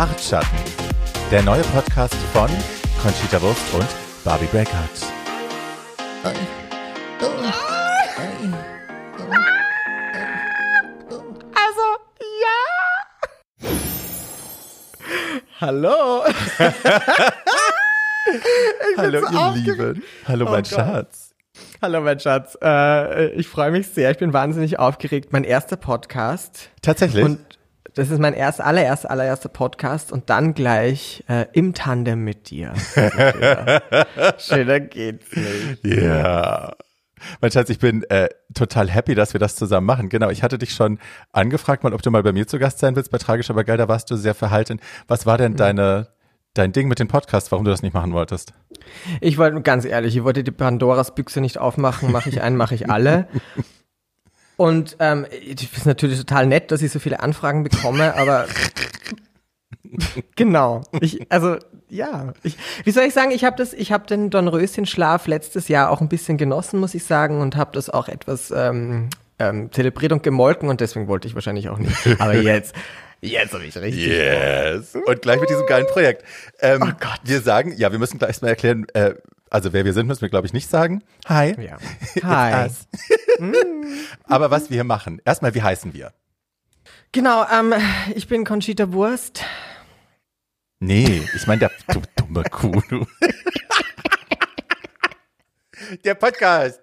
Bartschatten, der neue Podcast von Conchita Wurst und Barbie Breakout. Also, ja. Hallo. Hallo, so ihr aufgeregt. Lieben. Hallo, Oh mein Gott. Schatz. Hallo, mein Schatz. Äh, ich freue mich sehr. Ich bin wahnsinnig aufgeregt. Mein erster Podcast. Tatsächlich? Und das ist mein erst, allererster, allererster Podcast und dann gleich äh, im Tandem mit dir. Schöner geht's nicht. Ja. Mein Schatz, ich bin äh, total happy, dass wir das zusammen machen. Genau, ich hatte dich schon angefragt, mal, ob du mal bei mir zu Gast sein willst bei Tragisch, aber geil, da warst du sehr verhalten. Was war Mhm. denn deine, dein Ding mit dem Podcast, warum du das nicht machen wolltest? Ich wollte, ganz ehrlich, ich wollte die Pandoras Büchse nicht aufmachen. Mache ich einen, mache ich alle. Und ähm, es ist natürlich total nett, dass ich so viele Anfragen bekomme, aber genau. Ich, also ja, ich, wie soll ich sagen? Ich habe das, ich habe den Dornröschenschlaf letztes Jahr auch ein bisschen genossen, muss ich sagen, und habe das auch etwas ähm, ähm, zelebriert und gemolken und deswegen wollte ich wahrscheinlich auch nicht. Aber jetzt, jetzt habe ich richtig. Yes. Und gleich mit diesem geilen Projekt. Ähm, Oh Gott. Wir sagen, ja, wir müssen gleich mal erklären, äh, also wer wir sind, müssen wir, glaube ich, nicht sagen. Hi. Ja. Hi. Aber was wir hier machen. Erstmal, wie heißen wir? Genau, ähm, ich bin Conchita Wurst. Nee, ich meine der du, dumme Kuh. Du. Der Podcast.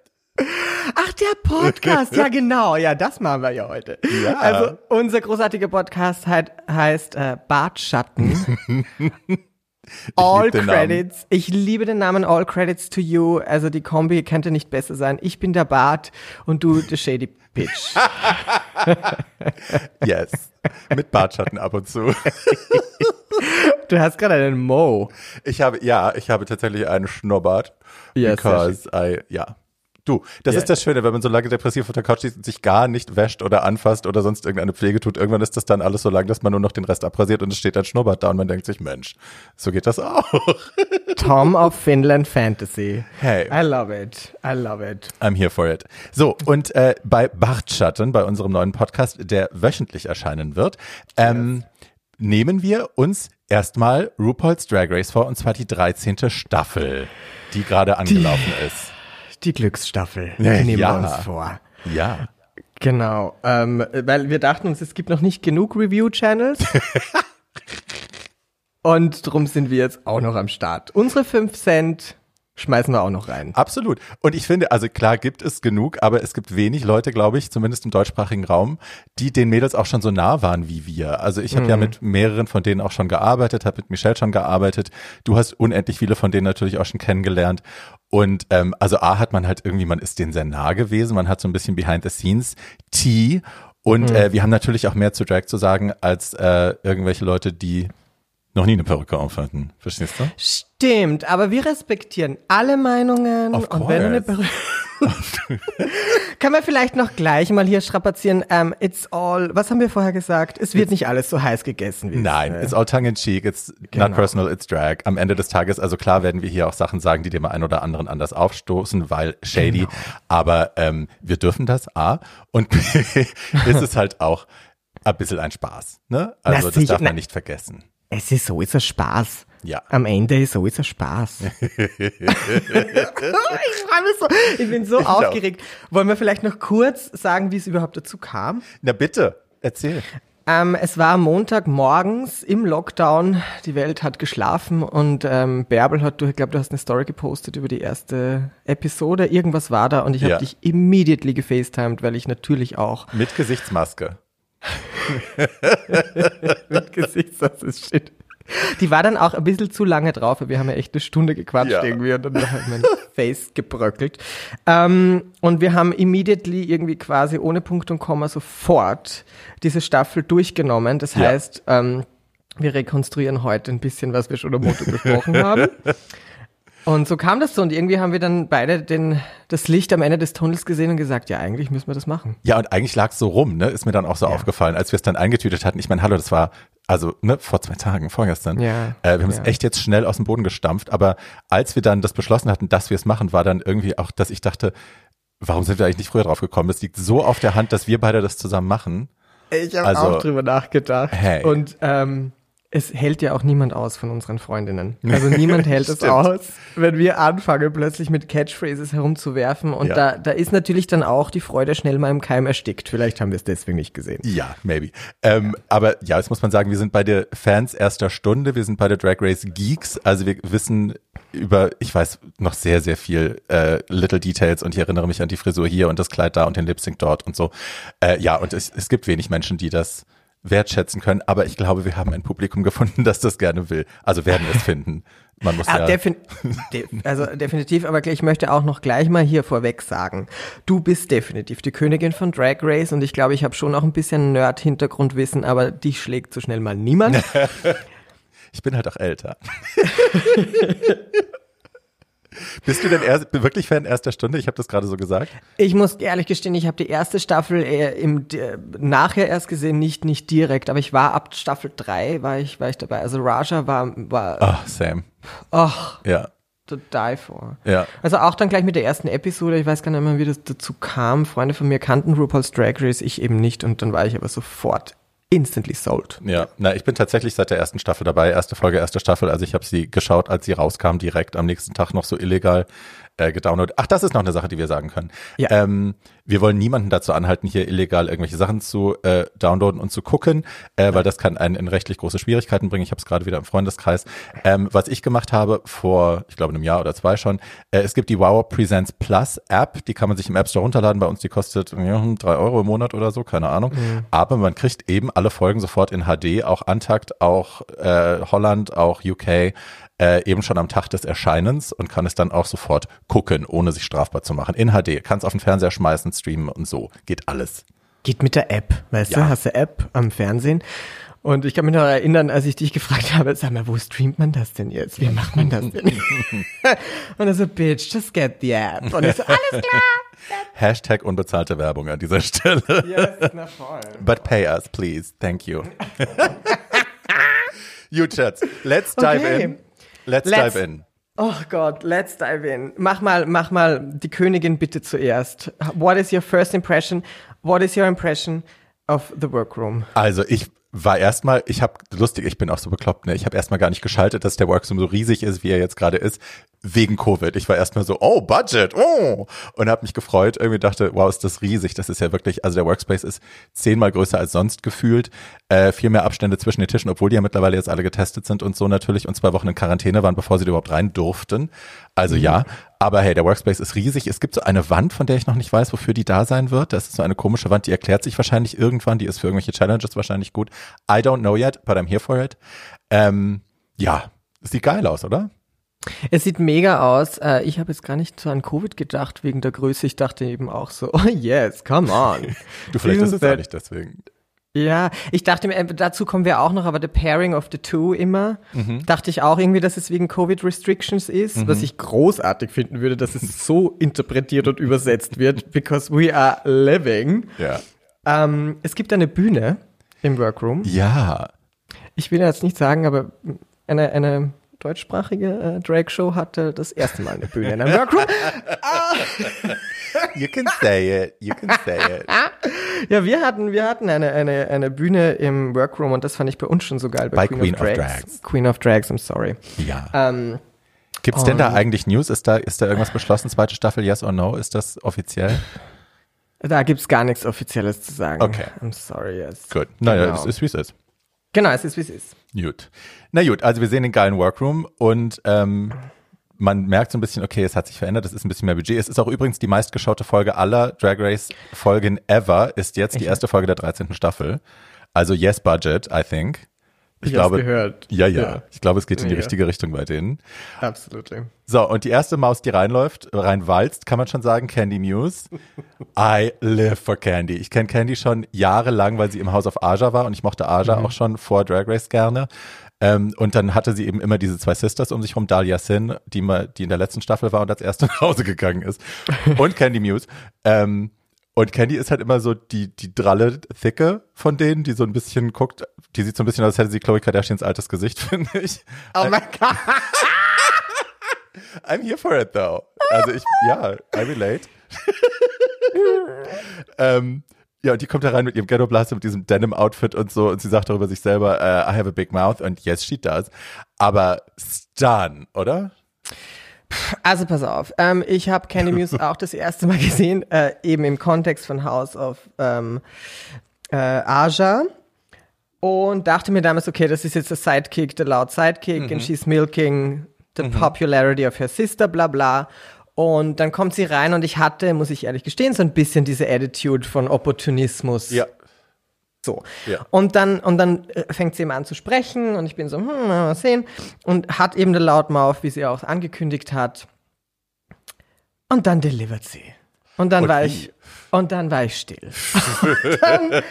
Ach, der Podcast, ja genau, ja, das machen wir ja heute. Ja. Also unser großartiger Podcast halt, heißt äh, Bartschatten. All den Namen. Credits. Ich liebe den Namen All Credits to You. Also die Kombi könnte nicht besser sein. Ich bin der Bart und du der Shady Bitch. Yes. Mit Bartschatten ab und zu. Du hast gerade einen Mo. Ich habe, ja, ich habe tatsächlich einen Schnurrbart. Sehr because I, ja. Du, das Ja. ist das Schöne, wenn man so lange depressiv auf der Couch sitzt und sich gar nicht wäscht oder anfasst oder sonst irgendeine Pflege tut. Irgendwann ist das dann alles so lang, dass man nur noch den Rest abrasiert und es steht ein Schnurrbart da und man denkt sich, Mensch, so geht das auch. Tom of Finland Fantasy. Hey. I love it. I love it. I'm here for it. So, und äh, bei Bartschatten, bei unserem neuen Podcast, der wöchentlich erscheinen wird, ähm, nehmen wir uns erstmal RuPaul's Drag Race vor, und zwar die 13. Staffel, die gerade angelaufen ist. Die Glücksstaffel. Ja, Die nehmen ja. wir uns vor. Ja. Genau, ähm, weil wir dachten uns, es gibt noch nicht genug Review-Channels. Und drum sind wir jetzt auch noch am Start. Unsere 5 Cent schmeißen wir auch noch rein. Absolut. Und ich finde, also klar gibt es genug, aber es gibt wenig Leute, glaube ich, zumindest im deutschsprachigen Raum, die den Mädels auch schon so nah waren wie wir. Also ich habe ja mit mehreren von denen auch schon gearbeitet, habe mit Michelle schon gearbeitet. Du hast unendlich viele von denen natürlich auch schon kennengelernt. Und ähm, also A hat man halt irgendwie, man ist denen sehr nah gewesen, man hat so ein bisschen Behind the Scenes Tea. Und äh, wir haben natürlich auch mehr zu Drag zu sagen als äh, irgendwelche Leute, die noch nie eine Perücke auf hatten. Verstehst du? Stimmt, aber wir respektieren alle Meinungen. Of und wenn du eine. Perücke. Kann man vielleicht noch gleich mal hier strapazieren. Ähm, it's all, was haben wir vorher gesagt? Es wird nicht alles so heiß gegessen wie Nein, es, äh, it's all tongue in cheek, it's Genau. not personal, it's drag. Am Ende des Tages, also klar werden wir hier auch Sachen sagen, die dem einen oder anderen anders aufstoßen, weil shady. Genau. Aber ähm, wir dürfen das, A. Und B, ist es halt auch ein bisschen ein Spaß. Ne? Also das sicher, darf man nicht vergessen. Es ist so, ist ein Spaß. Ja. Am Ende ist so, ist ein Spaß. ich freu mich so. Ich bin so auch. aufgeregt. Wollen wir vielleicht noch kurz sagen, wie es überhaupt dazu kam? Na bitte, erzähl. Ähm, es war Montagmorgens im Lockdown. Die Welt hat geschlafen und ähm, Bärbel hat, du, ich glaube, du hast eine Story gepostet über die erste Episode. Irgendwas war da und ich habe Ja. dich immediately gefacetimed, weil ich natürlich auch Mit Gesichtsmaske. mit Gesichtsaus ist shit. Die war dann auch ein bisschen zu lange drauf, wir haben ja echt eine Stunde gequatscht Ja. irgendwie und dann halt mein Face gebröckelt. Ähm, und wir haben immediately irgendwie quasi ohne Punkt und Komma sofort diese Staffel durchgenommen. Das Ja. heißt, ähm, wir rekonstruieren heute ein bisschen, was wir schon am Montag besprochen haben. Und so kam das so und irgendwie haben wir dann beide den, das Licht am Ende des Tunnels gesehen und gesagt, ja, eigentlich müssen wir das machen. Ja, und eigentlich lag es so rum, ne? Ist mir dann auch so aufgefallen, als wir es dann eingetütet hatten. Ich meine, hallo, das war also ne, vor zwei Tagen, vorgestern. Ja, Äh, wir haben ja. es echt jetzt schnell aus dem Boden gestampft, aber als wir dann das beschlossen hatten, dass wir es machen, war dann irgendwie auch, dass ich dachte, warum sind wir eigentlich nicht früher drauf gekommen? Es liegt so auf der Hand, dass wir beide das zusammen machen. Ich habe Also, auch drüber nachgedacht. hey. Und ähm, es hält ja auch niemand aus von unseren Freundinnen. Also niemand hält es aus, wenn wir anfangen, plötzlich mit Catchphrases herumzuwerfen. Und Ja. da, da ist natürlich dann auch die Freude schnell mal im Keim erstickt. Vielleicht haben wir es deswegen nicht gesehen. Ja, maybe. Ähm, aber ja, jetzt muss man sagen, wir sind beide Fans erster Stunde, wir sind beide Drag Race Geeks, also wir wissen über, ich weiß noch sehr, sehr viel äh, Little Details und ich erinnere mich an die Frisur hier und das Kleid da und den Lip Sync dort und so. Äh, ja, und es, es gibt wenig Menschen, die das wertschätzen können, aber ich glaube, wir haben ein Publikum gefunden, das das gerne will. Also werden wir es finden. Man muss Ah, ja. defin de also definitiv, aber ich möchte auch noch gleich mal hier vorweg sagen, du bist definitiv die Königin von Drag Race und ich glaube, ich habe schon auch ein bisschen Nerd-Hintergrundwissen, aber dich schlägt so schnell mal niemand. Ich bin halt auch älter. Bist du denn erst, wirklich Fan erster Stunde? Ich habe das gerade so gesagt. Ich muss ehrlich gestehen, ich habe die erste Staffel äh, im nachher erst gesehen, nicht nicht direkt, aber ich war ab Staffel 3 war ich war ich dabei. Also Raja war war Ah, Sam. ach, Ja, to die for. ja. Also auch dann gleich mit der ersten Episode, ich weiß gar nicht mehr, wie das dazu kam. Freunde von mir kannten RuPaul's Drag Race, ich eben nicht und dann war ich aber sofort instantly sold. Ja, na, ich bin tatsächlich seit der ersten Staffel dabei, erste Folge, erste Staffel. Also ich habe sie geschaut, als sie rauskam, direkt am nächsten Tag noch so illegal äh, gedownloadet. Ach, das ist noch eine Sache, die wir sagen können. Ja. Ähm, wir wollen niemanden dazu anhalten, hier illegal irgendwelche Sachen zu äh, downloaden und zu gucken, äh, weil das kann einen in rechtlich große Schwierigkeiten bringen. Ich habe es gerade wieder im Freundeskreis. Ähm, was ich gemacht habe vor, ich glaube, einem Jahr oder zwei schon, äh, es gibt die Wow Presents Plus App, die kann man sich im App Store runterladen. Bei uns, die kostet ja, drei Euro im Monat oder so, keine Ahnung. Aber man kriegt eben alle Folgen sofort in HD, auch Antakt, auch äh, Holland, auch UK, äh, eben schon am Tag des Erscheinens und kann es dann auch sofort gucken, ohne sich strafbar zu machen. In HD. Kann es auf den Fernseher schmeißen, streamen und so. Geht alles. Geht mit der App, weißt Ja. du, hast du App am Fernsehen. Und ich kann mich noch erinnern, als ich dich gefragt habe, sag mal, wo streamt man das denn jetzt? Wie macht man das denn? und er so, bitch, just get the app. Und ich so, alles klar. Hashtag unbezahlte Werbung an dieser Stelle. Yes, na voll. But pay us, please. Thank you. you Chats. Let's dive Okay. in. Let's, Let's- dive in. Oh Gott, let's dive in. Mach mal, mach mal die Königin bitte zuerst. What is your first impression? What is your impression of the workroom? Also ich war erstmal, ich habe lustig, ich bin auch so bekloppt, ne? Ich habe erstmal gar nicht geschaltet, dass der Workroom so riesig ist, wie er jetzt gerade ist, wegen Covid. Ich war erstmal so, oh, Budget, oh, und habe mich gefreut, irgendwie dachte, wow, ist das riesig. Das ist ja wirklich, also der Workspace ist zehnmal größer als sonst gefühlt, äh, viel mehr Abstände zwischen den Tischen, obwohl die ja mittlerweile jetzt alle getestet sind und so natürlich und zwei Wochen in Quarantäne waren, bevor sie überhaupt rein durften. Also ja, aber hey, der Workspace ist riesig. Es gibt so eine Wand, von der ich noch nicht weiß, wofür die da sein wird. Das ist so eine komische Wand, die erklärt sich wahrscheinlich irgendwann. Die ist für irgendwelche Challenges wahrscheinlich gut. I don't know yet, but I'm here for it. Ähm, ja, sieht geil aus, oder? Es sieht mega aus. Äh, Ich habe jetzt gar nicht so an Covid gedacht wegen der Größe. Ich dachte eben auch so, oh yes, come on. Du, vielleicht ist es that- nicht deswegen. Ja, ich dachte mir, äh, dazu kommen wir auch noch, aber the pairing of the two immer, dachte ich auch irgendwie, dass es wegen Covid Restrictions ist, was ich großartig finden würde, dass es so interpretiert und übersetzt wird, because we are living. Ja. Ähm, es gibt eine Bühne im Workroom. Ja. Ich will jetzt nicht sagen, aber eine, eine deutschsprachige äh, Drag-Show hatte das erste Mal eine Bühne in einem Workroom. You can say it. You can say it. Ja, wir hatten, wir hatten eine, eine, eine Bühne im Workroom und das fand ich bei uns schon so geil. Bei Queen of Drags. Queen of Drags, I'm sorry. Ja. Ähm, Gibt's denn da eigentlich News? Ist da, ist da irgendwas beschlossen? Zweite Staffel, yes or no? Ist das offiziell? da gibt's gar nichts Offizielles zu sagen. Okay. I'm sorry, yes. Gut. Naja, Genau. es ist, wie es ist. Genau, es ist, wie es ist. Gut. Na gut, also wir sehen den geilen Workroom und ähm, man merkt so ein bisschen, okay, es hat sich verändert, es ist ein bisschen mehr Budget. Es ist auch übrigens die meistgeschaute Folge aller Drag Race Folgen ever, ist jetzt die erste Folge der 13. Staffel. Also yes budget, I think. Ich, Ich glaube, gehört. Ja, ja, Ja. Ich glaube, es geht in die Ja. richtige Richtung bei denen. Absolutely. So, und die erste Maus, die reinläuft, reinwalzt, kann man schon sagen, Candy Muse. I live for Candy. Ich kenne Candy schon jahrelang, weil sie im House of Aja war und ich mochte Aja auch schon vor Drag Race gerne. Ähm, und dann hatte sie eben immer diese zwei Sisters um sich rum, Dahlia Sin, die, mal, die in der letzten Staffel war und als erste nach Hause gegangen ist. Und Candy Muse. Ähm, und Candy ist halt immer so die, die dralle Thicke von denen, die so ein bisschen guckt, die sieht so ein bisschen aus, als hätte sie Chloe Kardashians altes Gesicht, finde ich. Oh mein Gott. I'm here for it though. Also ich, ja, I relate. ähm, Ja, und die kommt da rein mit ihrem Ghetto Blaster, mit diesem Denim-Outfit und so und sie sagt darüber sich selber, uh, I have a big mouth und yes, she does. Aber stun, oder? Also pass auf, ähm, ich habe Candy Muse auch das erste Mal gesehen, äh, eben im Kontext von House of ähm, äh, Aja und dachte mir damals, okay, das ist jetzt der Sidekick, der loud Sidekick mhm. and she's milking the mhm. popularity of her sister, bla bla. Und dann kommt sie rein und ich hatte, muss ich ehrlich gestehen, so ein bisschen diese Attitude von Opportunismus. Ja. So. Ja. Und dann, und dann äh, fängt sie eben an zu sprechen und ich bin so, hm, mal sehen. Und hat eben eine Loudmouth, wie sie auch angekündigt hat. Und dann delivert sie. Und dann und war wie? ich, und dann war ich still. dann,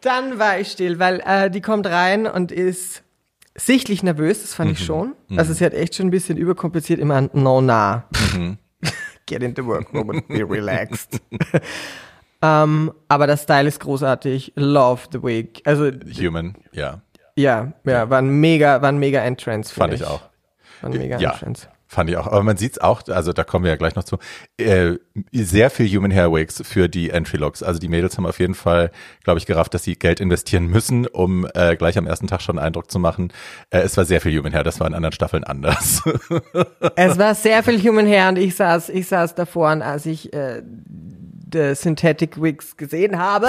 dann, war ich still, weil äh, die kommt rein und ist sichtlich nervös, das fand mhm. ich schon. Mhm. Also sie hat echt schon ein bisschen überkompliziert immer No nah. Mhm. Get into work moment, be relaxed. um, ähm, aber der Style ist großartig. Love the wig. Also Human, ja. Ja, ja, war ein mega, war ein mega Entrance. Fand ich. ich auch. War ein mega ja. Entrance. Fand ich auch. Aber man sieht es auch, also da kommen wir ja gleich noch zu, äh, sehr viel Human Hair Wigs für die Entry Looks. Also die Mädels haben auf jeden Fall, glaube ich, gerafft, dass sie Geld investieren müssen, um äh, gleich am ersten Tag schon einen Eindruck zu machen. Äh, es war sehr viel Human Hair, das war in anderen Staffeln anders. es war sehr viel Human Hair und ich saß, ich saß davor und als ich äh, The Synthetic Wigs gesehen habe,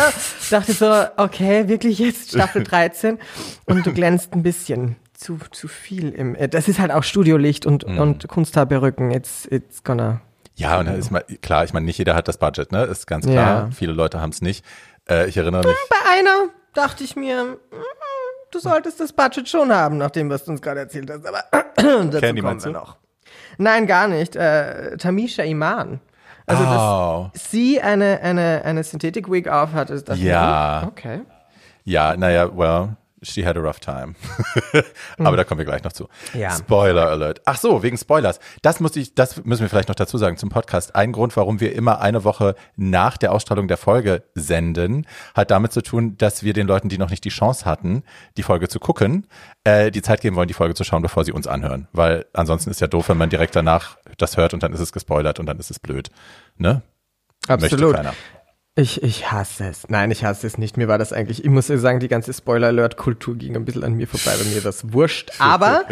dachte so, okay, wirklich jetzt Staffel 13 und du glänzt ein bisschen zu, zu viel im. Äh, das ist halt auch Studiolicht und, mm. und Kunsthaarperücken. It's, it's gonna. Ja, und dann ist mal, klar, ich meine, nicht jeder hat das Budget, ne? Ist ganz klar. Ja. Viele Leute haben es nicht. Äh, ich erinnere mich. Bei einer dachte ich mir, mm, du solltest das Budget schon haben, nach dem, was du uns gerade erzählt hast. Aber dazu Candy kommen wir noch. Nein, gar nicht. Äh, Tamisha Iman. Also, oh. dass sie eine, eine, eine Synthetic Wig auf hat, ist das. Ja. Okay. Ja, naja, well, She had a rough time. Aber mhm. da kommen wir gleich noch zu. Ja. Spoiler Alert. Ach so, wegen Spoilers. Das muss ich, das müssen wir vielleicht noch dazu sagen zum Podcast. Ein Grund, warum wir immer eine Woche nach der Ausstrahlung der Folge senden, hat damit zu tun, dass wir den Leuten, die noch nicht die Chance hatten, die Folge zu gucken, äh, die Zeit geben wollen, die Folge zu schauen, bevor sie uns anhören. Weil ansonsten ist ja doof, wenn man direkt danach das hört und dann ist es gespoilert und dann ist es blöd. Ne? Absolut. Ich, ich hasse es. Nein, ich hasse es nicht. Mir war das eigentlich, ich muss sagen, die ganze Spoiler-Alert-Kultur ging ein bisschen an mir vorbei, bei mir das wurscht. Aber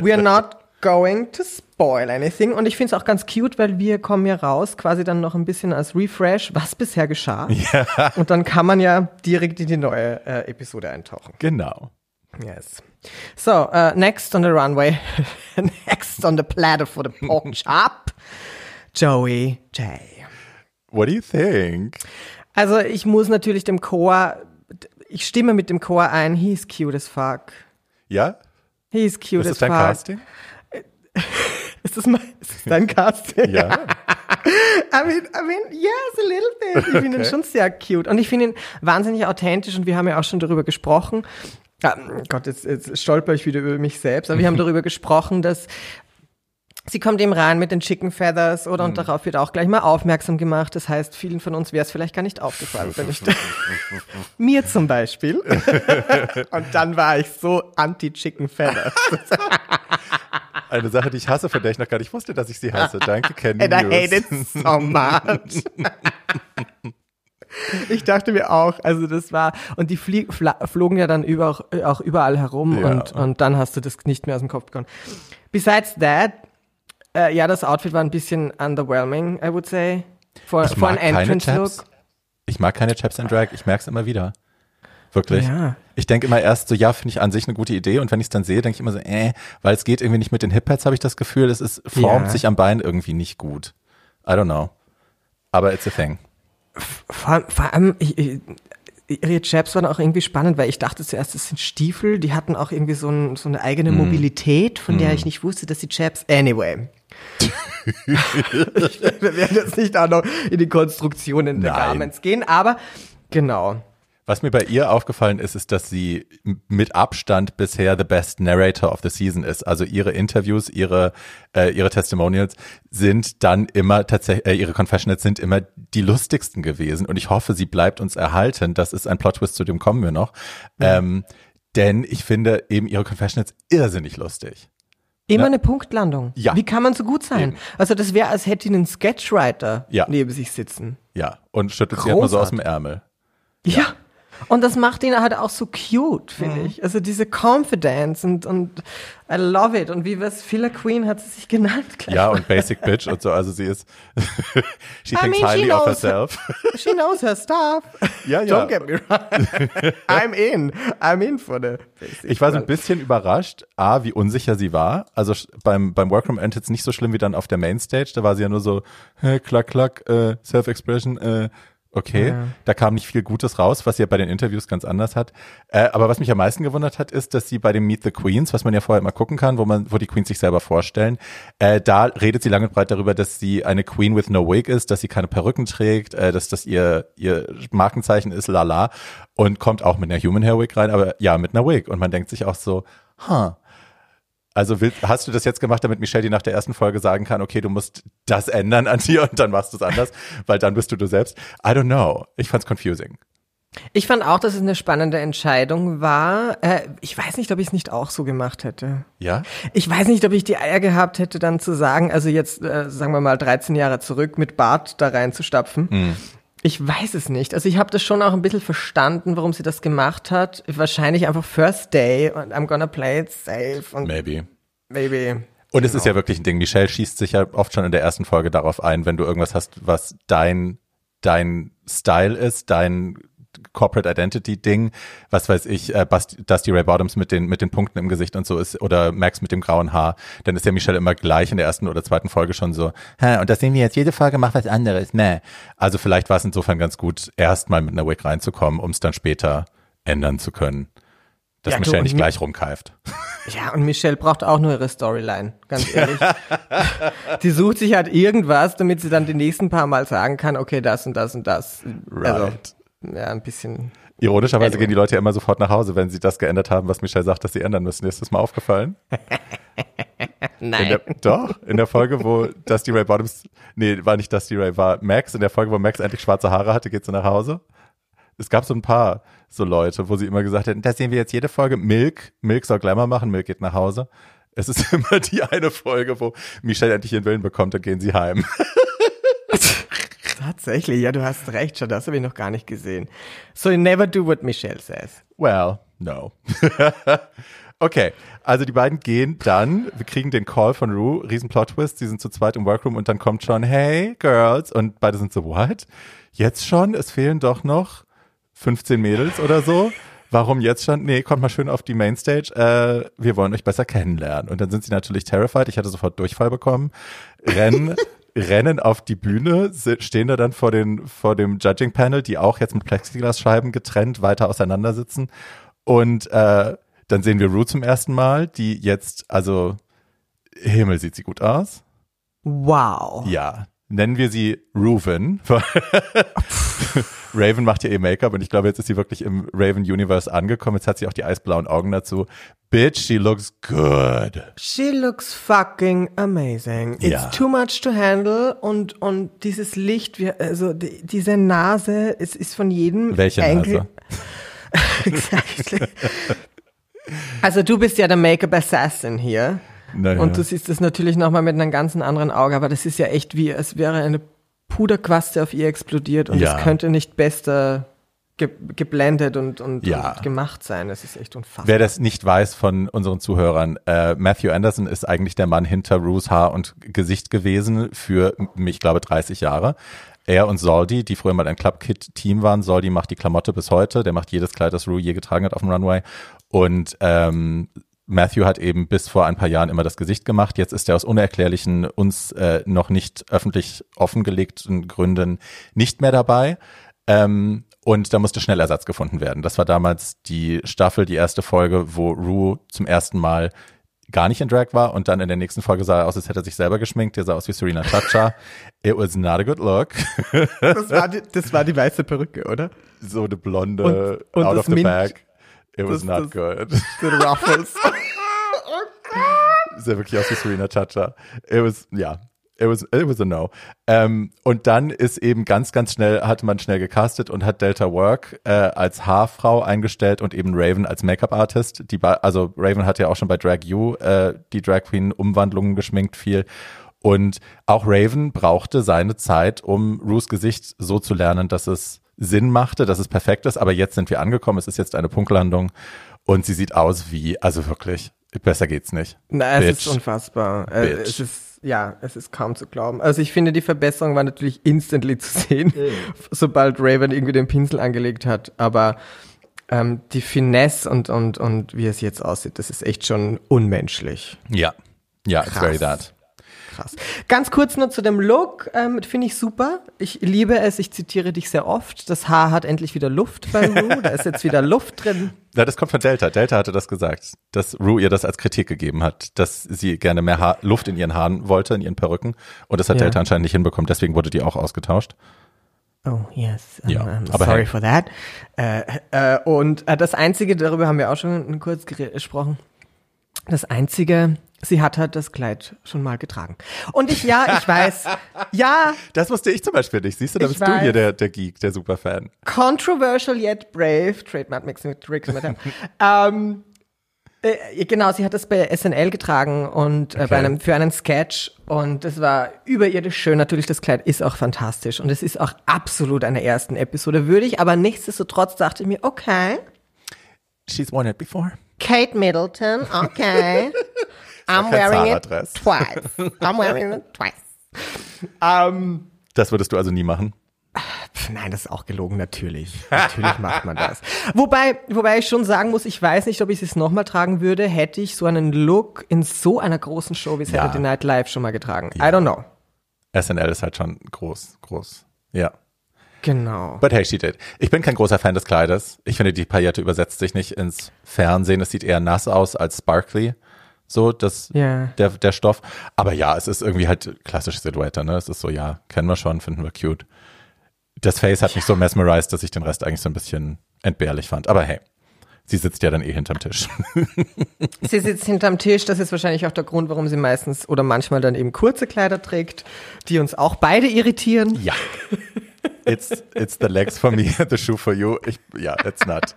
we are not going to spoil anything. Und ich finde es auch ganz cute, weil wir kommen ja raus, quasi dann noch ein bisschen als Refresh, was bisher geschah. Ja. Und dann kann man ja direkt in die neue äh, Episode eintauchen. Genau. Yes. So, uh, next on the runway, next on the platter for the pork chop, Joey J. What do you think? Also ich muss natürlich dem Chor, ich stimme mit dem Chor ein, he's cute as fuck. Ja? He's cute ist as fuck. Ist das dein Casting? ist das, mein, ist das dein Casting? ja. I mean, I mean, yes, a little bit. Ich finde okay. ihn schon sehr cute. Und ich finde ihn wahnsinnig authentisch und wir haben ja auch schon darüber gesprochen. Ah, Gott, jetzt, jetzt stolper ich wieder über mich selbst, aber wir haben darüber gesprochen, dass Sie kommt eben rein mit den Chicken Feathers oder und mhm. darauf wird auch gleich mal aufmerksam gemacht. Das heißt, vielen von uns wäre es vielleicht gar nicht aufgefallen, wenn ich mir zum Beispiel. und dann war ich so anti-Chicken Feathers. Eine Sache, die ich hasse, von der ich noch gar nicht wusste, dass ich sie hasse. Danke, Candy And I hate it so much. Ich dachte mir auch, also das war, und die flie, flogen ja dann über, auch überall herum ja. und, und dann hast du das nicht mehr aus dem Kopf bekommen. Besides that, äh, ja, das Outfit war ein bisschen underwhelming, I would say. For, ich for an entrance look. Ich mag keine Chaps and Drag, ich merke es immer wieder. Wirklich. Ja. Ich denke immer erst so, ja, finde ich an sich eine gute Idee und wenn ich es dann sehe, denke ich immer so, äh, weil es geht irgendwie nicht mit den Hip-Pads, habe ich das Gefühl, es ist, formt ja. sich am Bein irgendwie nicht gut. I don't know. Aber it's a thing. Vor, vor allem, ich, ich, ihre Chaps waren auch irgendwie spannend, weil ich dachte zuerst, es sind Stiefel, die hatten auch irgendwie so, ein, so eine eigene mm. Mobilität, von mm. der ich nicht wusste, dass die Chaps, anyway, wir werden jetzt nicht auch noch in die Konstruktionen der Nein. Garments gehen, aber genau. Was mir bei ihr aufgefallen ist, ist, dass sie mit Abstand bisher the best narrator of the season ist. Also ihre Interviews, ihre äh, ihre Testimonials sind dann immer tatsächlich, äh, ihre Confessionals sind immer die lustigsten gewesen. Und ich hoffe, sie bleibt uns erhalten. Das ist ein Plot Twist, zu dem kommen wir noch. Mhm. Ähm, denn ich finde eben ihre Confessionals irrsinnig lustig. Immer eine Punktlandung. Ja. Wie kann man so gut sein? Eben. Also das wäre, als hätte ihn einen Sketchwriter ja. neben sich sitzen. Ja, und schüttelt sie halt mal so aus dem Ärmel. Ja. Und das macht ihn halt auch so cute, finde mhm. ich. Also diese Confidence und, und I love it. Und wie was Filler Queen hat sie sich genannt. Ja, und Basic Bitch und so. Also sie ist, she I thinks mean, highly of herself. she knows her stuff. Ja, ja. Don't get me wrong. I'm in. I'm in for the Basic Ich war so ein bisschen überrascht, A, wie unsicher sie war. Also beim, beim Workroom jetzt nicht so schlimm wie dann auf der Mainstage. Da war sie ja nur so, hey, klack, klack, äh, Self-Expression, äh, Okay, ja. da kam nicht viel Gutes raus, was sie ja bei den Interviews ganz anders hat. Äh, aber was mich am meisten gewundert hat, ist, dass sie bei dem Meet the Queens, was man ja vorher immer gucken kann, wo man, wo die Queens sich selber vorstellen, äh, da redet sie lange und breit darüber, dass sie eine Queen with no wig ist, dass sie keine Perücken trägt, äh, dass das ihr ihr Markenzeichen ist, lala, und kommt auch mit einer Human Hair Wig rein, aber ja mit einer Wig. Und man denkt sich auch so, huh, also willst, hast du das jetzt gemacht, damit Michelle dir nach der ersten Folge sagen kann, okay, du musst das ändern an dir und dann machst du es anders, weil dann bist du du selbst. I don't know. Ich fand's confusing. Ich fand auch, dass es eine spannende Entscheidung war. Äh, ich weiß nicht, ob ich es nicht auch so gemacht hätte. Ja? Ich weiß nicht, ob ich die Eier gehabt hätte, dann zu sagen, also jetzt, äh, sagen wir mal, 13 Jahre zurück mit Bart da reinzustapfen. Mm. Ich weiß es nicht. Also ich habe das schon auch ein bisschen verstanden, warum sie das gemacht hat. Wahrscheinlich einfach First Day und I'm gonna play it safe. Und maybe. Maybe. Und es genau. ist ja wirklich ein Ding. Michelle schießt sich ja oft schon in der ersten Folge darauf ein, wenn du irgendwas hast, was dein, dein Style ist, dein Corporate Identity Ding, was weiß ich, äh, Dusty Ray Bottoms mit den, mit den Punkten im Gesicht und so ist, oder Max mit dem grauen Haar, dann ist ja Michelle immer gleich in der ersten oder zweiten Folge schon so, Hä, und das sehen wir jetzt, jede Folge macht was anderes, ne. Also vielleicht war es insofern ganz gut, erstmal mit einer Wig reinzukommen, um es dann später ändern zu können. Dass ja, Michelle du, nicht gleich rumkeift. Ja, und Michelle braucht auch nur ihre Storyline, ganz ehrlich. die sucht sich halt irgendwas, damit sie dann die nächsten paar Mal sagen kann, okay, das und das und das. Also, right. Also, ja, ein bisschen. Ironischerweise anyway. gehen die Leute ja immer sofort nach Hause, wenn sie das geändert haben, was Michelle sagt, dass sie ändern müssen. Ist das mal aufgefallen? Nein. In der, doch, in der Folge, wo Dusty Ray Bottoms, nee, war nicht Dusty Ray, war Max, in der Folge, wo Max endlich schwarze Haare hatte, geht sie nach Hause. Es gab so ein paar so Leute, wo sie immer gesagt hätten, das sehen wir jetzt jede Folge. Milk, Milk soll Glamour machen, Milk geht nach Hause. Es ist immer die eine Folge, wo Michelle endlich ihren Willen bekommt, dann gehen sie heim. Tatsächlich, ja, du hast recht, schon, das habe ich noch gar nicht gesehen. So you never do what Michelle says. Well, no. okay, also die beiden gehen dann, wir kriegen den Call von Rue, riesen Plot-Twist, sie sind zu zweit im Workroom und dann kommt schon, hey, Girls, und beide sind so, what? Jetzt schon? Es fehlen doch noch 15 Mädels oder so. Warum jetzt schon? Nee, kommt mal schön auf die Mainstage. Äh, wir wollen euch besser kennenlernen. Und dann sind sie natürlich terrified. Ich hatte sofort Durchfall bekommen. Rennen rennen auf die Bühne, stehen da dann vor, den, vor dem Judging Panel, die auch jetzt mit Plexiglasscheiben getrennt weiter auseinander sitzen. Und äh, dann sehen wir Rue zum ersten Mal, die jetzt, also Himmel sieht sie gut aus. Wow. Ja, nennen wir sie Ruven. Raven macht ja eh Make-up und ich glaube, jetzt ist sie wirklich im Raven Universe angekommen. Jetzt hat sie auch die eisblauen Augen dazu. Bitch, she looks good. She looks fucking amazing. It's ja. too much to handle und, und dieses Licht, also die, diese Nase, es ist von jedem Welche. Nase? exactly. also du bist ja der Make-up Assassin hier. Naja. Und du siehst das natürlich nochmal mit einem ganz anderen Auge, aber das ist ja echt wie, es wäre eine Puderquaste auf ihr explodiert und ja. es könnte nicht besser ge geblendet und, und, ja. und, gemacht sein. Das ist echt unfassbar. Wer das nicht weiß von unseren Zuhörern, äh, Matthew Anderson ist eigentlich der Mann hinter Rues Haar und Gesicht gewesen für, ich glaube, 30 Jahre. Er und Soldi, die früher mal ein Club Kid Team waren. Soldi macht die Klamotte bis heute. Der macht jedes Kleid, das Rue je getragen hat auf dem Runway. Und ähm, Matthew hat eben bis vor ein paar Jahren immer das Gesicht gemacht. Jetzt ist er aus unerklärlichen, uns äh, noch nicht öffentlich offengelegten Gründen nicht mehr dabei. Ähm, und da musste schnell Ersatz gefunden werden. Das war damals die Staffel, die erste Folge, wo Rue zum ersten Mal gar nicht in Drag war und dann in der nächsten Folge sah er aus, als hätte er sich selber geschminkt. Der sah aus wie Serena Chacha. It was not a good look. das, war die, das war die weiße Perücke, oder? So eine blonde, und, und out of the bag. It was das, not das, good. The Ruffles. Sah wirklich aus wie Serena Chacha. It was, ja. It was, it was a no. Ähm, und dann ist eben ganz, ganz schnell, hat man schnell gecastet und hat Delta Work äh, als Haarfrau eingestellt und eben Raven als Make-up-Artist. Die, also Raven hat ja auch schon bei Drag You äh, die Drag Queen Umwandlungen geschminkt viel. Und auch Raven brauchte seine Zeit, um Rues Gesicht so zu lernen, dass es Sinn machte, dass es perfekt ist, aber jetzt sind wir angekommen, es ist jetzt eine Punktlandung und sie sieht aus wie, also wirklich, besser geht's nicht. Na, es Bitch. ist unfassbar. Äh, Bitch. Es ist ja, es ist kaum zu glauben. Also ich finde, die Verbesserung war natürlich instantly zu sehen, mhm. sobald Raven irgendwie den Pinsel angelegt hat. Aber ähm, die Finesse und, und, und wie es jetzt aussieht, das ist echt schon unmenschlich. Ja, ja, it's very that krass. Ganz kurz nur zu dem Look, ähm, finde ich super. Ich liebe es, ich zitiere dich sehr oft. Das Haar hat endlich wieder Luft bei Rue, da ist jetzt wieder Luft drin. Ja, das kommt von Delta. Delta hatte das gesagt, dass Rue ihr das als Kritik gegeben hat, dass sie gerne mehr Haar, Luft in ihren Haaren wollte, in ihren Perücken. Und das hat ja. Delta anscheinend nicht hinbekommen, deswegen wurde die auch ausgetauscht. Oh, yes. Ja, I'm, I'm sorry hey. for that. Äh, äh, und äh, das Einzige, darüber haben wir auch schon kurz gesprochen, das Einzige, Sie hat halt das Kleid schon mal getragen. Und ich, ja, ich weiß, ja. Das wusste ich zum Beispiel nicht. Siehst du, da bist weiß. du hier der, der Geek, der Superfan. Controversial yet brave. Trademark Mix mit Tricks. ähm, äh, genau, sie hat das bei SNL getragen und äh, okay. bei einem, für einen Sketch und es war überirdisch schön. Natürlich, das Kleid ist auch fantastisch und es ist auch absolut eine ersten Episode würdig, aber nichtsdestotrotz dachte ich mir, okay. She's worn it before. Kate Middleton, okay. I'm wearing it twice. I'm wearing it twice. Um, das würdest du also nie machen? Nein, das ist auch gelogen, natürlich. Natürlich macht man das. Wobei, wobei ich schon sagen muss, ich weiß nicht, ob ich es nochmal tragen würde, hätte ich so einen Look in so einer großen Show wie Saturday ja. Night Live schon mal getragen. Ja. I don't know. SNL ist halt schon groß, groß. Ja. Genau. But hey, she did. Ich bin kein großer Fan des Kleides. Ich finde, die Paillette übersetzt sich nicht ins Fernsehen. Es sieht eher nass aus als sparkly so das yeah. der der Stoff. Aber ja, es ist irgendwie halt klassische Silhouette, ne? Es ist so, ja, kennen wir schon, finden wir cute. Das Face hat mich so mesmerized, dass ich den Rest eigentlich so ein bisschen entbehrlich fand. Aber hey, sie sitzt ja dann eh hinterm Tisch. sie sitzt hinterm Tisch, das ist wahrscheinlich auch der Grund, warum sie meistens oder manchmal dann eben kurze Kleider trägt, die uns auch beide irritieren. Ja. It's, it's the legs for me, the shoe for you. Ich, ja, it's not.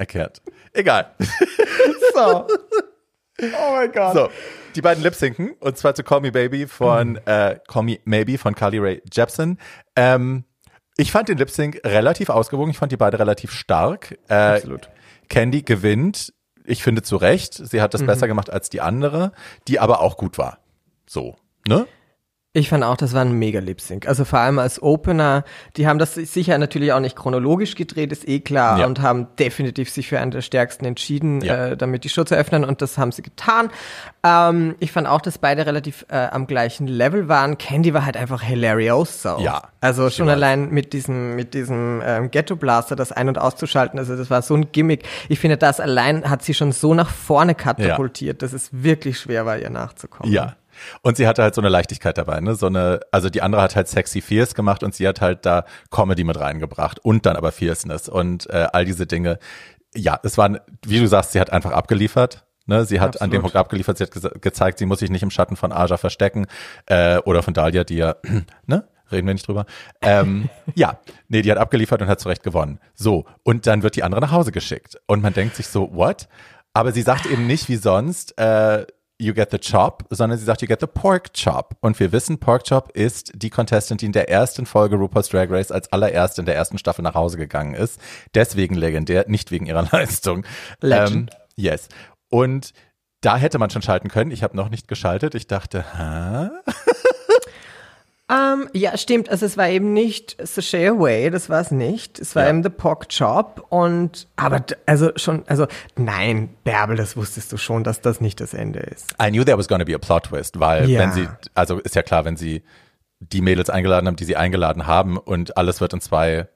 I can't. Egal. So. Oh mein Gott. So, die beiden Lip-Synken, und zwar zu Call Me Baby von, mhm. äh, Call Me Maybe von Carly Rae Jepsen. Ähm, ich fand den Lip-Sync relativ ausgewogen, ich fand die beide relativ stark. Äh, Absolut. Candy gewinnt, ich finde zu Recht. Sie hat das mhm. besser gemacht als die andere, die aber auch gut war. So, ne? Ich fand auch, das war ein mega Lip Sync. Also vor allem als Opener, die haben das sicher natürlich auch nicht chronologisch gedreht, ist eh klar, ja. und haben definitiv sich für einen der stärksten entschieden, ja. äh, damit die Show zu öffnen und das haben sie getan. Ähm, ich fand auch, dass beide relativ äh, am gleichen Level waren. Candy war halt einfach hilarious so. Ja. Also schon allein mit diesem, mit diesem ähm, Ghetto Blaster, das ein- und auszuschalten, also das war so ein Gimmick. Ich finde, das allein hat sie schon so nach vorne katapultiert, ja. dass es wirklich schwer war, ihr nachzukommen. Ja, und sie hatte halt so eine Leichtigkeit dabei, ne? So eine, also die andere hat halt sexy fierce gemacht und sie hat halt da Comedy mit reingebracht und dann aber Fierceness und äh, all diese Dinge. Ja, es war, wie du sagst, sie hat einfach abgeliefert. Ne, sie hat Absolut. an dem Punkt abgeliefert, sie hat ge gezeigt, sie muss sich nicht im Schatten von Aja verstecken äh, oder von Dahlia, die ja, ne, reden wir nicht drüber. Ähm, ja, nee, die hat abgeliefert und hat zurecht gewonnen. So, und dann wird die andere nach Hause geschickt. Und man denkt sich so, what? Aber sie sagt eben nicht wie sonst, äh, you get the chop, sondern sie sagt, you get the pork chop. Und wir wissen, Pork Chop ist die Contestant, die in der ersten Folge RuPaul's Drag Race als allererste in der ersten Staffel nach Hause gegangen ist. Deswegen legendär, nicht wegen ihrer Leistung. Legend. Ähm, yes. Und da hätte man schon schalten können. Ich habe noch nicht geschaltet. Ich dachte, hä? Um, ähm, ja, stimmt. Also es war eben nicht Sashay Away, das war es nicht. Es war ja. eben The Pork Chop und aber also schon, also nein, Bärbel, das wusstest du schon, dass das nicht das Ende ist. I knew there was gonna be a plot twist, weil ja. wenn sie, also ist ja klar, wenn sie die Mädels eingeladen haben, die sie eingeladen haben und alles wird in zwei